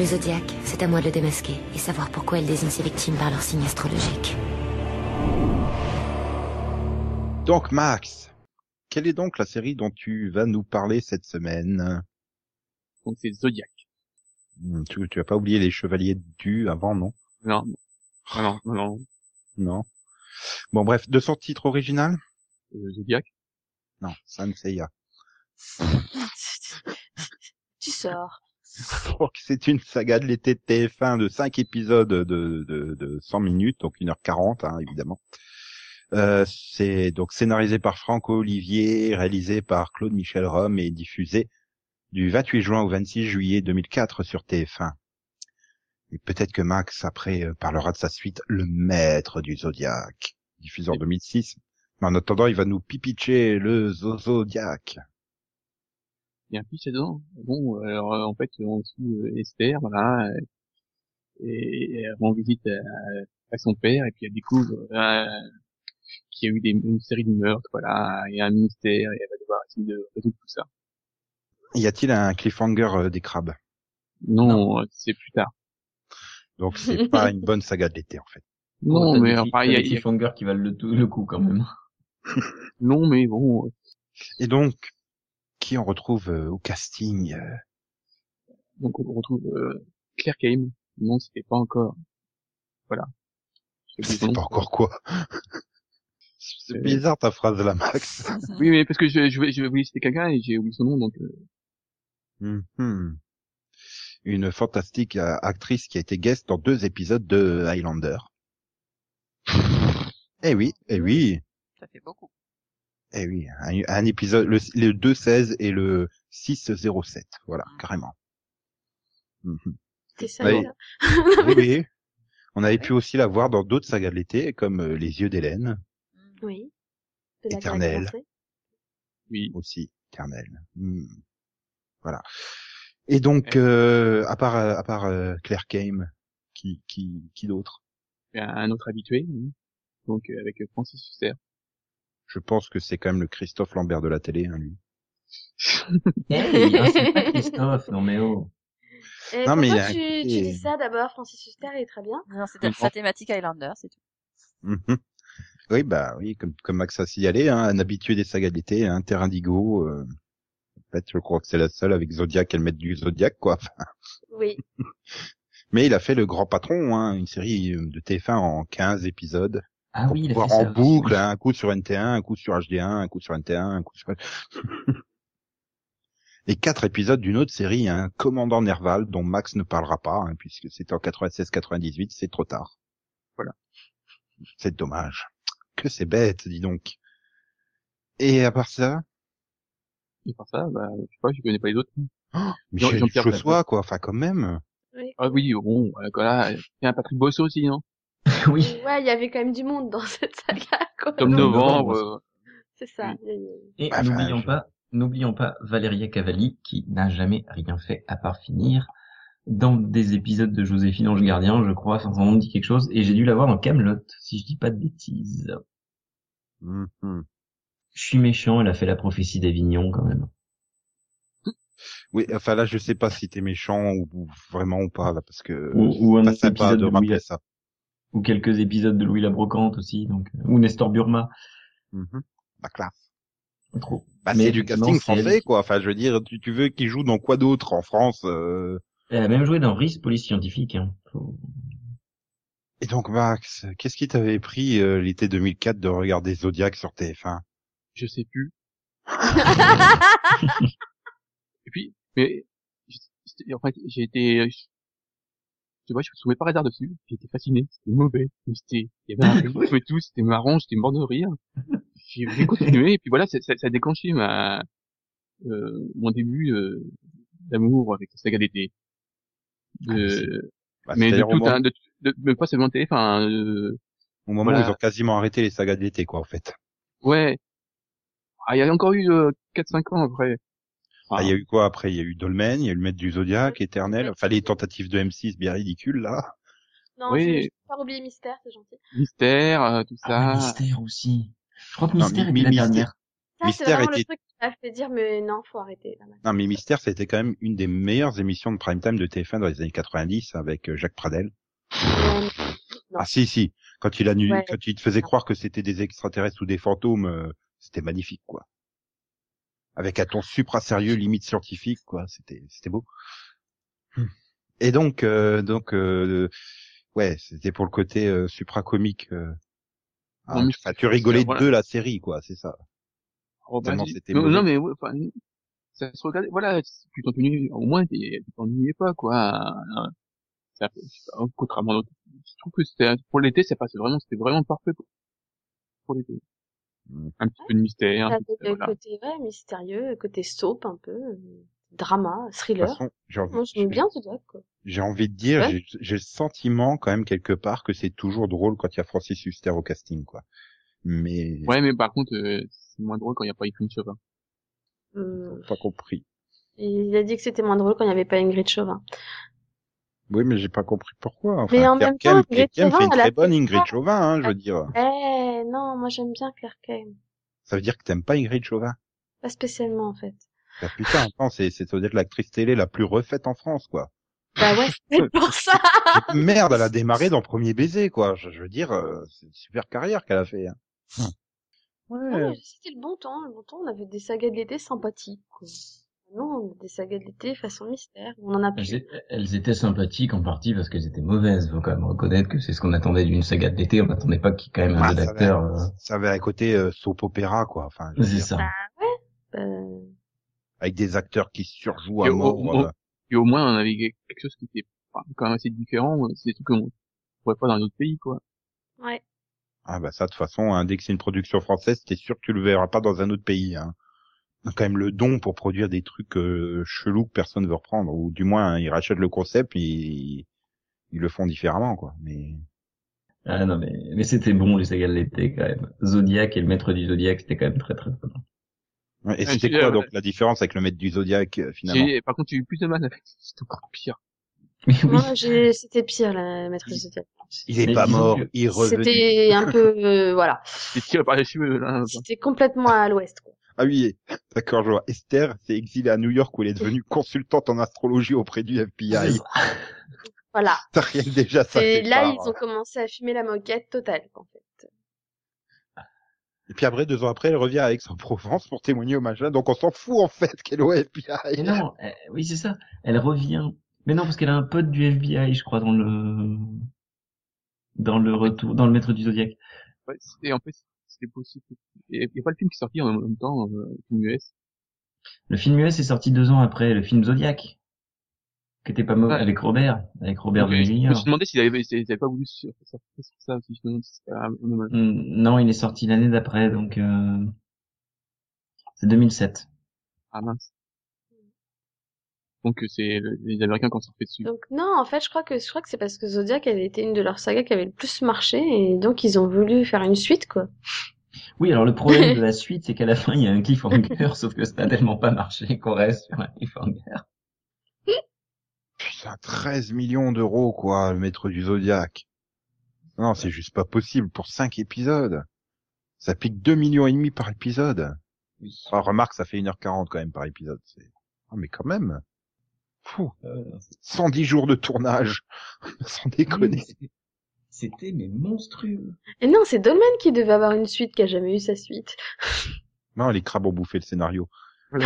Le zodiaque, c'est à moi de le démasquer et savoir pourquoi elle désigne ses victimes par leur signe astrologique. Donc Max, quelle est donc la série dont tu vas nous parler cette semaine? Donc c'est Zodiac. Hmm, tu, tu as pas oublié les Chevaliers du avant, non? Non, non, non, non, non. Non. Bon bref, de son titre original? Euh, Zodiac. Non, Sanseiya. Tu sors. Donc, c'est une saga de l'été de TF1 de 5 épisodes de, de, de 100 minutes, donc 1h40 hein, évidemment. Euh, c'est donc scénarisé par Franco Olivier, réalisé par Claude Michel Rome et diffusé du 28 juin au 26 juillet 2004 sur TF1. Et peut-être que Max après euh, parlera de sa suite Le Maître du Zodiaque, diffusé en 2006. Mais en attendant, il va nous pipitcher le Zo- Zodiac. Il y a un pitch dedans. Bon, alors euh, en fait, on suit euh, Esther, voilà, euh, et, et elle rend visite à, à son père, et puis elle découvre euh, qu'il y a eu des, une série de meurtres, voilà, il y a un mystère, et elle va devoir essayer de résoudre tout ça. Y a-t-il un cliffhanger des crabes? Non, euh, c'est plus tard. Donc c'est pas une bonne saga de l'été en fait. Non, mais enfin, il y a, des cliffhangers qui valent le, tout- le coup quand même? non, mais bon, Et donc, qui on retrouve euh, au casting euh, donc on retrouve euh, Claire Kame. Non, c'était pas encore. Voilà. Nom. pas encore quoi? C'est Euh, bizarre ta phrase là, Max. Oui, mais parce que je, je, vais- je vais oublier c'était quelqu'un et j'ai oublié son nom, donc euh, Mhm. Une fantastique euh, actrice qui a été guest dans deux épisodes de Highlander. Eh oui, eh oui, Ça fait beaucoup. Eh oui, un, un épisode, le, le 2-16 et le 6-07, voilà, carrément. Mhm. C'est ça. Oui. là. Oui, oui. On avait pu aussi la voir dans d'autres sagas de l'été, comme euh, Les Yeux d'Hélène, Oui. De la Éternel. Oui. aussi, éternel. Hmm. Voilà. Et donc, euh, à part euh, à part euh, Claire Kame, qui qui qui d'autre? Un autre habitué, oui. donc euh, avec Francis Huster. Je pense que c'est quand même le Christophe Lambert de la télé, hein, lui. Hey, hein, c'est pas Christophe, non mais oh. Et Non, mais il pourquoi a tu, tu dis ça d'abord, Francis Huster, il est très bien. Non, c'était sa thématique Highlander, c'est tout. Mhm. Oui, bah oui, comme comme Max a signalé, hein, un habitué des sagas d'été, un terrain d'indigo. Euh, en fait, je crois que c'est la seule avec Zodiac, elle met du Zodiac, quoi. Enfin, Oui. Mais il a fait le Grand Patron, hein, une série euh, de TF1 en 15 épisodes. Ah pour oui, il a fait en ça. boucle, hein, un coup sur NT1, un coup sur HD1, un coup sur NT1, un coup sur... Et quatre épisodes d'une autre série, un Commandant Nerval, dont Max ne parlera pas, hein, puisque c'était en 96-98, c'est trop tard. Voilà. C'est dommage. Que c'est bête, dis donc. Et à part ça, Et par ça, bah, je sais pas, je connais pas les autres. Michel Jean-Pierre Chossois, quoi, enfin quand même. oui. Ah oui, bon, voilà, voilà. Il y a un Patrick Bosso aussi, non? oui. Ouais, il y avait quand même du monde dans cette saga, quoi. Tom Novembre. Euh, C'est ça. Et Bah, n'oublions enfin, je- pas, n'oublions pas Valéria Cavalli qui n'a jamais rien fait à part finir dans des épisodes de Joséphine Ange Gardien, je crois, sans nom me dit quelque chose, et j'ai dû la voir dans Camelot, si je dis pas de bêtises. Mhm. Je suis méchant, elle a fait la prophétie d'Avignon quand même. Oui, enfin là, je sais pas si t'es méchant ou, ou vraiment ou pas, là, parce que Ou, ou un pas épisode de de rappeler ça. Ou quelques épisodes de Louis la Brocante aussi, donc, euh, ou Nestor Burma. Mhm. La classe. Trop. Bah, Mais c'est du casting français, quoi. Enfin, je veux dire, tu, tu veux qu'il joue dans quoi d'autre en France euh... Elle a même joué dans Riz, police scientifique, hein. Faut- Et donc, Max, qu'est-ce qui t'avait pris euh, l'été 2004 de regarder Zodiac sur TF1 je sais plus. Et puis, mais, j'étais- en fait, j'ai été, tu vois, je me souvenais par hasard dessus, été fasciné, c'était mauvais, mais c'était, il y avait un rythme et tout, c'était marrant, j'étais mort de rire. J'ai continué, et puis voilà, ça, ça, ça a déclenché ma, euh, mon début, euh, d'amour avec la saga d'été. De, Bah, mais de c'est-à-dire au, tout, moment- hein, de, de, mais pas seulement télé, enfin, euh, au moment voilà. où ils ont quasiment arrêté les sagas de l'été, quoi, en fait. ouais. Ah, il y a encore eu, euh, 4-5 ans après. Ah, Il y a eu quoi après? Il y a eu Dolmen, il y a eu le Maître du Zodiac, Éternel, enfin les tentatives de M6 bien ridicules, là. Non, Oui. peux pas oublier Mystère, c'est gentil. Mystère, euh, tout Ah, ça. Mystère aussi. Je crois que Non, Mystère était la Mystère- dernière. Ça, c'est Mystère était- le truc qui m'a fait dire, mais non, faut arrêter. là. Non, mais Mystère, c'était quand même une des meilleures émissions de prime time de TF1 dans les années 90 avec euh, Jacques Pradel. Euh, Non. Ah si, si. Quand il a nu- Ouais. quand il te faisait croire que c'était des extraterrestres ou des fantômes, euh, c'était magnifique, quoi. Avec un ton supra sérieux, limite scientifique, quoi. C'était, c'était beau. Et donc, euh, donc, euh, ouais, c'était pour le côté euh, supra comique. Euh... Ah, enfin, tu rigolais voilà. de la série, quoi. C'est ça. Oh, bah, c'était non, mais ouais, enfin, ça se regardait. Voilà, tu t'ennuyais, au moins tu t'ennuyais pas, quoi. Euh, Ça, pas, contrairement. Je trouve que c'était pour l'été, ça passait vraiment, c'était vraiment parfait pour, pour l'été. Un petit peu de mystère. petit peu, le voilà. côté ouais, mystérieux, côté soap un peu, euh, drama, De toute thriller. façon, j'ai envie, Moi, j'aime bien Zodiac, quoi. j'ai envie de dire, Ouais. j'ai- le sentiment quand même quelque part que c'est toujours drôle quand il y a Francis Huster au casting, quoi. Mais Ouais, mais par contre, euh, c'est moins drôle quand il n'y a pas Ingrid Chauvin. Euh, pas compris. il a dit que c'était moins drôle quand il n'y avait pas Ingrid Chauvin. Oui, mais j'ai pas compris pourquoi. Enfin, Mais en même temps, Ingrid Kem fait Chauvin, une très bonne Ingrid. Chauvin, hein, je veux dire. Non, moi j'aime bien Claire Kane. Ça veut dire que t'aimes pas Ingrid Chauvin? Pas spécialement, en fait. Bah putain, attends, c'est, c'est, dire l'actrice télé la plus refaite en France, quoi. Bah ouais, c'est pour ça. Merde, elle a démarré dans Premier Baiser, quoi. Je, je veux dire, euh, c'est une super carrière qu'elle a fait. Hein. Ouais. Ouais, C'était le bon temps. Le bon temps, on avait des sagas de l'été sympathiques, quoi. Non, des sagas de l'été façon mystère. On en a plus. Elles, étaient sympathiques en partie parce qu'elles étaient mauvaises. Faut quand même reconnaître que c'est ce qu'on attendait d'une saga de l'été. On n'attendait pas qu'il y ait quand même un Ah, jeu ça avait- euh, Ça avait un côté euh, soap opéra, quoi. Enfin, C'est ça. Euh, avec des acteurs qui surjouent Et à au- mort. au- euh. Et au moins, on avait quelque chose qui était enfin, quand même assez différent. euh, C'est des trucs qu'on trouvait pas dans les autres pays, quoi. ouais. Ah bah ça, de toute façon, hein, dès que c'est une production française, t'es sûr que tu le verras pas dans un autre pays. Hein. Quand même le don pour produire des trucs euh, chelous que personne veut reprendre, ou du moins hein, ils rachètent le concept, et ils, ils le font différemment, quoi. Mais Ah non mais mais c'était bon les sagas de l'été quand même. Zodiac et le maître du Zodiac c'était quand même très très bon. Ouais, et Ah, c'était quoi euh, donc la différence avec le maître du Zodiac euh, finalement Par contre, j'ai eu plus de mal avec. C'était encore pire. Mais oui. Moi, j'ai, c'était pire, la maîtresse de Il est Mais pas mort, que il est revenu. C'était un peu, euh, voilà. C'était complètement à l'ouest, quoi. Ah oui, d'accord, je vois. Esther s'est exilée à New York où elle est devenue consultante en astrologie auprès du FBI. Voilà. Ça rien déjà ça. Et là, part, ils ont commencé à fumer la moquette totale, en fait. Et puis après, deux ans après, elle revient à Aix-en-Provence pour témoigner au machin. Donc on s'en fout en fait qu'elle est au Mais FBI. non, euh, oui c'est ça. Elle revient. Mais non parce qu'elle a un pote du FBI je crois dans le dans le retour dans le maître du Zodiac. Ouais, c'était, en fait, c'était possible. Il n'y a pas le film qui est sorti en même temps, euh, le film US. Le film US est sorti deux ans après le film Zodiac. Qui était pas mauvais Ouais. avec Robert, avec Robert Donc, Downey je Jr. me suis demandé s'ils avaient pas voulu sur ça aussi. Je me demande si un- Hmm, Non, il est sorti l'année d'après, donc euh... c'est 2007. Ah mince. Donc, euh, c'est le- les Américains qui ont surfé dessus. Donc, non, en fait, je crois que, je crois que c'est parce que Zodiac avait été une de leurs sagas qui avait le plus marché, et donc ils ont voulu faire une suite, quoi. Oui, alors le problème de la suite, c'est qu'à la fin, il y a un cliffhanger, sauf que ça n'a tellement pas marché qu'on reste sur un cliffhanger. Putain, 13 millions d'euros, quoi, le maître du Zodiac. Non, c'est juste pas possible pour cinq épisodes. Ça pique 2 millions et demi par épisode. Oui. Remarque, ça fait 1h40 quand même par épisode. Oh, mais quand même. Fou. Euh, 110 jours de tournage. Sans déconner. C'était mais monstrueux. Et non, c'est Dolman qui devait avoir une suite qui a jamais eu sa suite. Non, les crabes ont bouffé le scénario.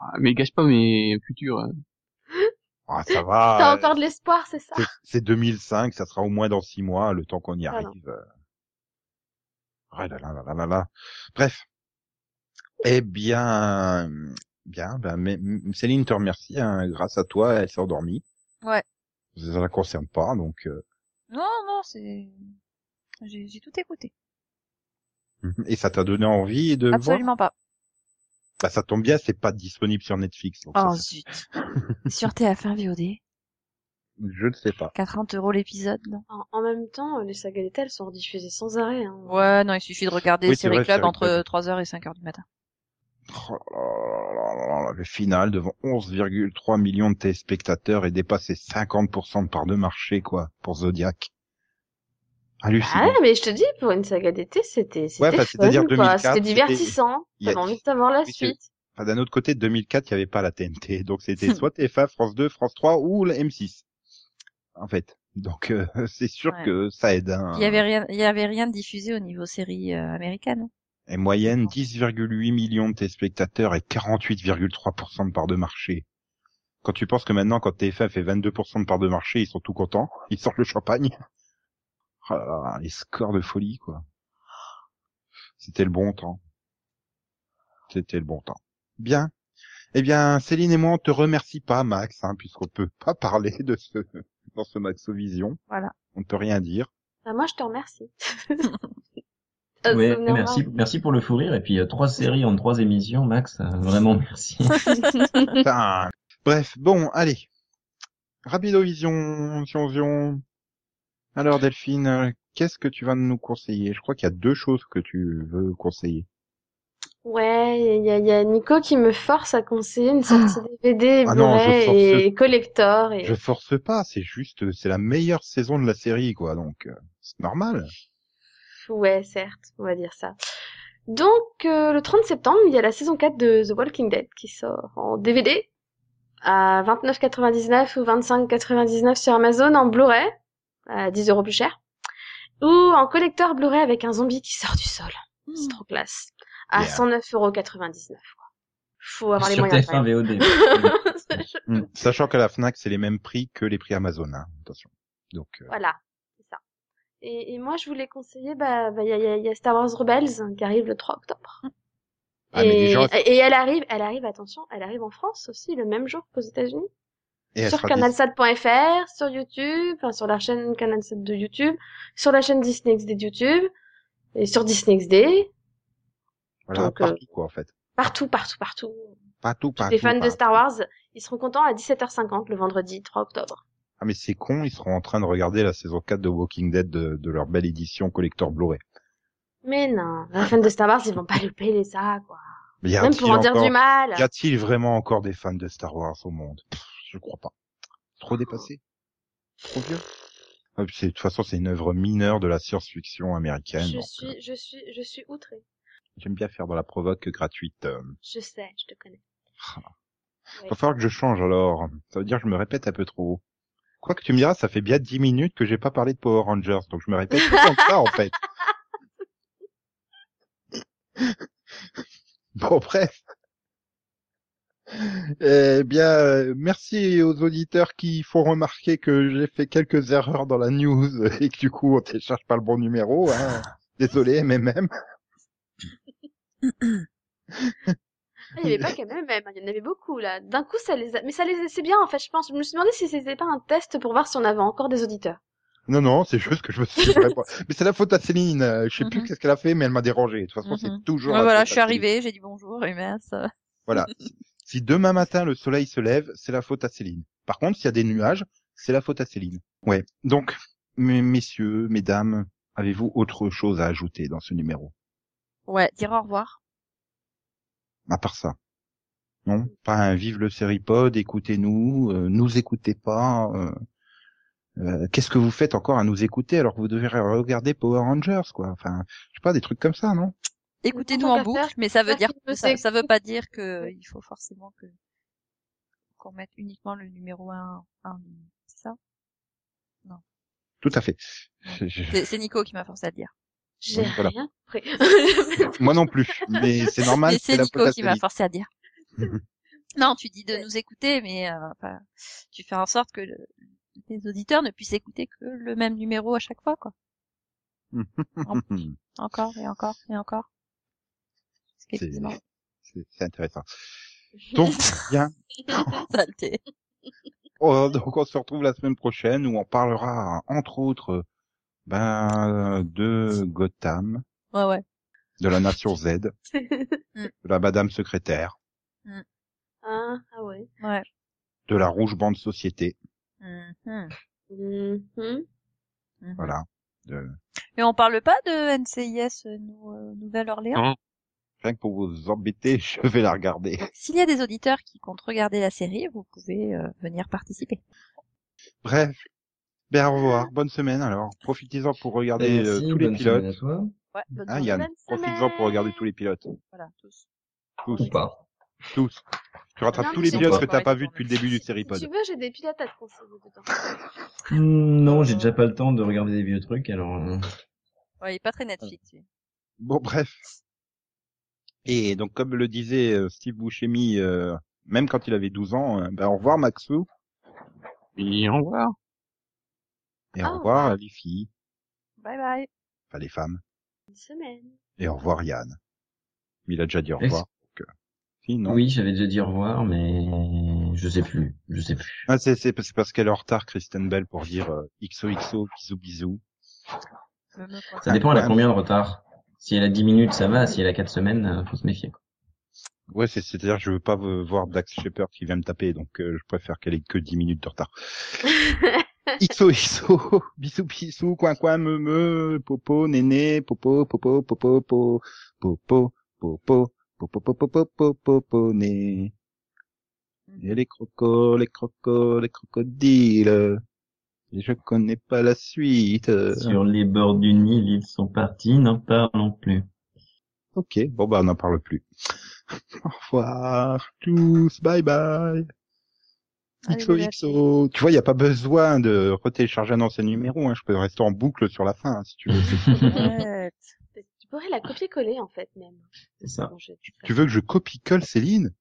Ah, mais gâche pas mes futurs. hein. Ah, ça va. T'as encore de l'espoir, c'est ça? c'est- C'est 2005, ça sera au moins dans 6 mois, le temps qu'on y arrive. Ouais, là, là, là, là, là, là. Bref. Eh bien, bien, ben, mais, Céline te remercie, hein, grâce à toi, elle s'est endormie. Ouais. Ça la concerne pas, donc, euh, Non, non, c'est... J'ai j'ai tout écouté. et ça t'a donné envie de voir? Absolument pas. Bah, ça tombe bien, c'est pas disponible sur Netflix. donc Oh ça, zut. Sur TF1 VOD, je ne sais pas. 40 euros l'épisode, non? En, en même temps, les sagas d'été, elles sont rediffusées sans arrêt, hein. Ouais, non, il suffit de regarder Oui, Série vrai, Club entre Club. 3h et 5h du matin. Le final devant 11,3 millions de téléspectateurs et dépasser 50% de part de marché, quoi, pour Zodiac. Ah Hallucinant. ouais, mais je te dis, pour une saga d'été, c'était, c'était Ouais, bah, fun, c'est-à-dire quoi. 2004, C'était c'était- divertissant. T'avais envie de savoir la suite. Enfin, d'un autre côté, 2004, il n'y avait pas la TNT. Donc c'était soit TF1, France 2, France 3 ou la M6. En fait. Donc euh, c'est sûr Ouais. que ça aide. hein. Il y avait rien, il y avait rien de diffusé au niveau série euh, américaine. Et moyenne 10,8 millions de téléspectateurs et 48,3% de part de marché. Quand tu penses que maintenant, quand TF1 fait 22% de part de marché, ils sont tout contents. Ils sortent le champagne. Oh là là, les scores de folie, quoi. C'était le bon temps. C'était le bon temps. Bien. Eh bien, Céline et moi, on te remercie pas, Max, hein, puisqu'on peut pas parler de ce, dans ce Maxovision. Voilà. On ne peut rien dire. Bah, moi, je te remercie. Euh, merci, merci pour le fou rire. Et puis, euh, trois séries en trois émissions, Max, euh, vraiment merci. Bref, bon, allez. Rapidovision, Vision, Vision. Alors Delphine, qu'est-ce que tu vas nous conseiller? Je crois qu'il y a deux choses que tu veux conseiller. Ouais, il y a, il y a Nico qui me force à conseiller une sortie DVD, Ah non, je Blu-ray force- et collector. Et... Je force pas, c'est juste, c'est la meilleure saison de la série, quoi, donc c'est normal. Ouais, certes, on va dire ça. Donc, euh, le 30 septembre, il y a la saison 4 de The Walking Dead qui sort en DVD à 29,99 ou 25,99 sur Amazon en Blu-ray, à 10 euros plus cher, ou en collector Blu-ray avec un zombie qui sort du sol. C'est trop classe. À Yeah. 109,99 quoi. Faut avoir les Sur moyens. quand TF1 même. VOD. Hmm. Sachant qu'à la Fnac, c'est les mêmes prix que les prix Amazon, hein. attention. Donc, euh, Voilà. Et, et moi, je voulais conseiller, bah, bah, il y, a, y a- il y a Star Wars Rebels hein, qui arrive le 3 octobre. ah, mais les et, et elle arrive, elle arrive, attention, elle arrive en France aussi le même jour qu'aux États-Unis. et Sur canalsat.fr, sur YouTube, enfin sur la chaîne Canalsat de YouTube, sur la chaîne Disney XD de YouTube, et sur Disney XD, voilà, donc, euh, partout, quoi, en fait. partout, partout, partout. Partout, partout. Les fans de. Star Wars, ils seront contents à 17h50 le vendredi 3 octobre. Ah, mais c'est con, ils seront en train de regarder la saison 4 de Walking Dead de, de leur belle édition collector Blu-ray. Mais non, les fans de Star Wars, ils vont pas louper ça, quoi. Mais y Même a-t-il pour en dire encore- du mal. Y a-t-il vraiment encore des fans de Star Wars au monde? Pff, Je crois pas. Trop dépassé? Trop vieux? Ah, De toute façon, c'est une œuvre mineure de la science-fiction américaine. Je donc, euh, suis, je suis, je suis outrée. J'aime bien faire de la provoque gratuite. euh. Je sais, je te connais. Ah. Ouais. Va falloir que je change alors. Ça veut dire que je me répète un peu trop. Quoi que tu me diras, ça fait bien 10 minutes que j'ai pas parlé de Power Rangers, donc je me répète tout comme ça en fait. Bon, bref. Eh bien, euh, merci aux auditeurs qui font remarquer que j'ai fait quelques erreurs dans la news et que du coup on télécharge pas le bon numéro. Hein. Désolé, mais même. Il y avait pas quand même, il y en avait beaucoup, là. D'un coup, ça les a... mais ça les, c'est bien, en fait, je pense. Je me suis demandé si c'était pas un test pour voir si on avait encore des auditeurs. Non, non, c'est juste que je me suis vraiment... Mais c'est la faute à Céline. euh, Je sais plus Mhm. qu'est-ce qu'elle a fait, mais elle m'a dérangé. De toute façon, Mhm. c'est toujours. Ouais, la voilà, faute je suis arrivée, j'ai dit bonjour, et mince. Voilà. si demain matin le soleil se lève, c'est la faute à Céline. Par contre, s'il y a des nuages, c'est la faute à Céline. Ouais. Donc, mes- messieurs, mesdames, avez-vous autre chose à ajouter dans ce numéro? Ouais, dire au revoir. À part ça. Non Pas un vive le Seripod, écoutez-nous, euh, nous écoutez pas. euh, euh, Qu'est-ce que vous faites encore à nous écouter alors que vous devez regarder Power Rangers, quoi? Enfin, je sais pas, des trucs comme ça, non? Écoutez-nous en boucle, faire, mais ça veut dire veut ça, ça veut pas dire que il faut forcément que qu'on mette uniquement le numéro 1 c'est ça? Tout à fait. C'est Nico qui m'a forcé à le dire. J'ai voilà. rien compris. Moi non plus, mais c'est normal, Mais c'est c'est Nico qui m'a forcé à dire. non, tu dis de nous écouter, mais euh, enfin, tu fais en sorte que le- les auditeurs ne puissent écouter que le même numéro à chaque fois, quoi. Encore et encore et encore. C'est- C'est c'est intéressant. Donc, bien. Oh, donc on se retrouve la semaine prochaine où on parlera, entre autres, ben, de Gotham, Ouais, ouais. de la Nation Z, de la Madame Secrétaire, ah, ah ouais. Ouais. de la Rouge Bande Société. Mhm. Mhm. voilà. De... Mais on parle pas de NCIS euh, euh, Nouvelle-Orléans? Non. Rien que pour vous embêter, je vais la regarder. S'il y a des auditeurs qui comptent regarder la série, vous pouvez euh, venir participer. Bref. Ben, au revoir. Bonne semaine, alors. Profitez-en pour regarder euh, Merci, tous les bonne pilotes. semaine à toi. Ouais, bonne Hein, journée. Yann? Profitez-en pour regarder tous les pilotes. Voilà, tous. Tous. Ou pas. Tous. Tu rattrapes Non, tous les pilotes que t'as pas vus depuis le début du Si Seripod. tu veux, j'ai des pilotes à te conseiller dedans. Hmm, Non, j'ai déjà pas le temps de regarder des vieux trucs, alors... euh, Ouais, il est pas très Netflix, lui. Bon, bref. Et donc, comme le disait euh, Steve Buscemi, euh, même quand il avait 12 ans, euh, ben, au revoir Maxou, Et au revoir. Et Au au revoir revoir. les filles, Bye bye. enfin les femmes, Une semaine. et au revoir Yann. Il a déjà dit au revoir. donc, euh, si, non? Oui, j'avais déjà dit au revoir, mais je sais plus, je sais plus. Ah, c'est, c'est, c'est parce qu'elle est en retard, Kristen Bell, pour dire euh, XOXO, bisous bisous. Ça dépend, elle a combien de retard Si elle a 10 minutes, ça va. Si elle a 4 semaines, euh, faut se méfier. Quoi. Ouais, c'est, c'est-à-dire que je veux pas euh, voir Dax Shepard qui vient me taper, donc euh, je préfère qu'elle ait que 10 minutes de retard. XOXO, bisous bisous, coin coin, me me, popo, néné, popo, popo, popo, popo, popo, popo, popo, popo, popo, popo, né. Et les crocos, les crocos, les crocodiles. Et je connais pas la suite. Sur les bords du Nil, ils sont partis, n'en parlons plus. Ok, bon bah on n'en parle plus. Au revoir tous, bye bye. XOXO. Tu vois, il n'y a pas besoin de retélécharger un ancien numéro, hein. je peux rester en boucle sur la fin hein, si tu veux. Tu pourrais la copier-coller en fait même. C'est ça. Bon, je- tu veux que je copie-colle Céline?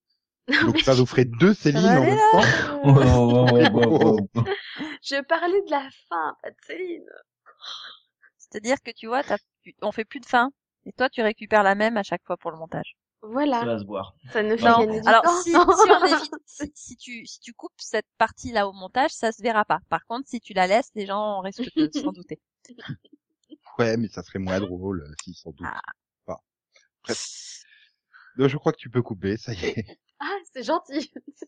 Non, Donc ça nous ferait deux Céline en même temps Oh, oh, oh, oh, oh. je parlais de la fin, pas de Céline. C'est-à-dire que tu vois, t'as- tu- on fait plus de fin. Et toi, tu récupères la même à chaque fois pour le montage. Ça Voilà, va se voir. ça ne fait Non. gagner du Alors, temps. si, si, on évite- si, si tu, si tu coupes cette partie-là au montage, ça se verra pas. Par contre, si tu la laisses, les gens risquent de s'en douter. Ouais, mais ça serait moins drôle, euh, si sans doute. Ah. Bref. Donc, je crois que tu peux couper, ça y est. Ah, c'est gentil.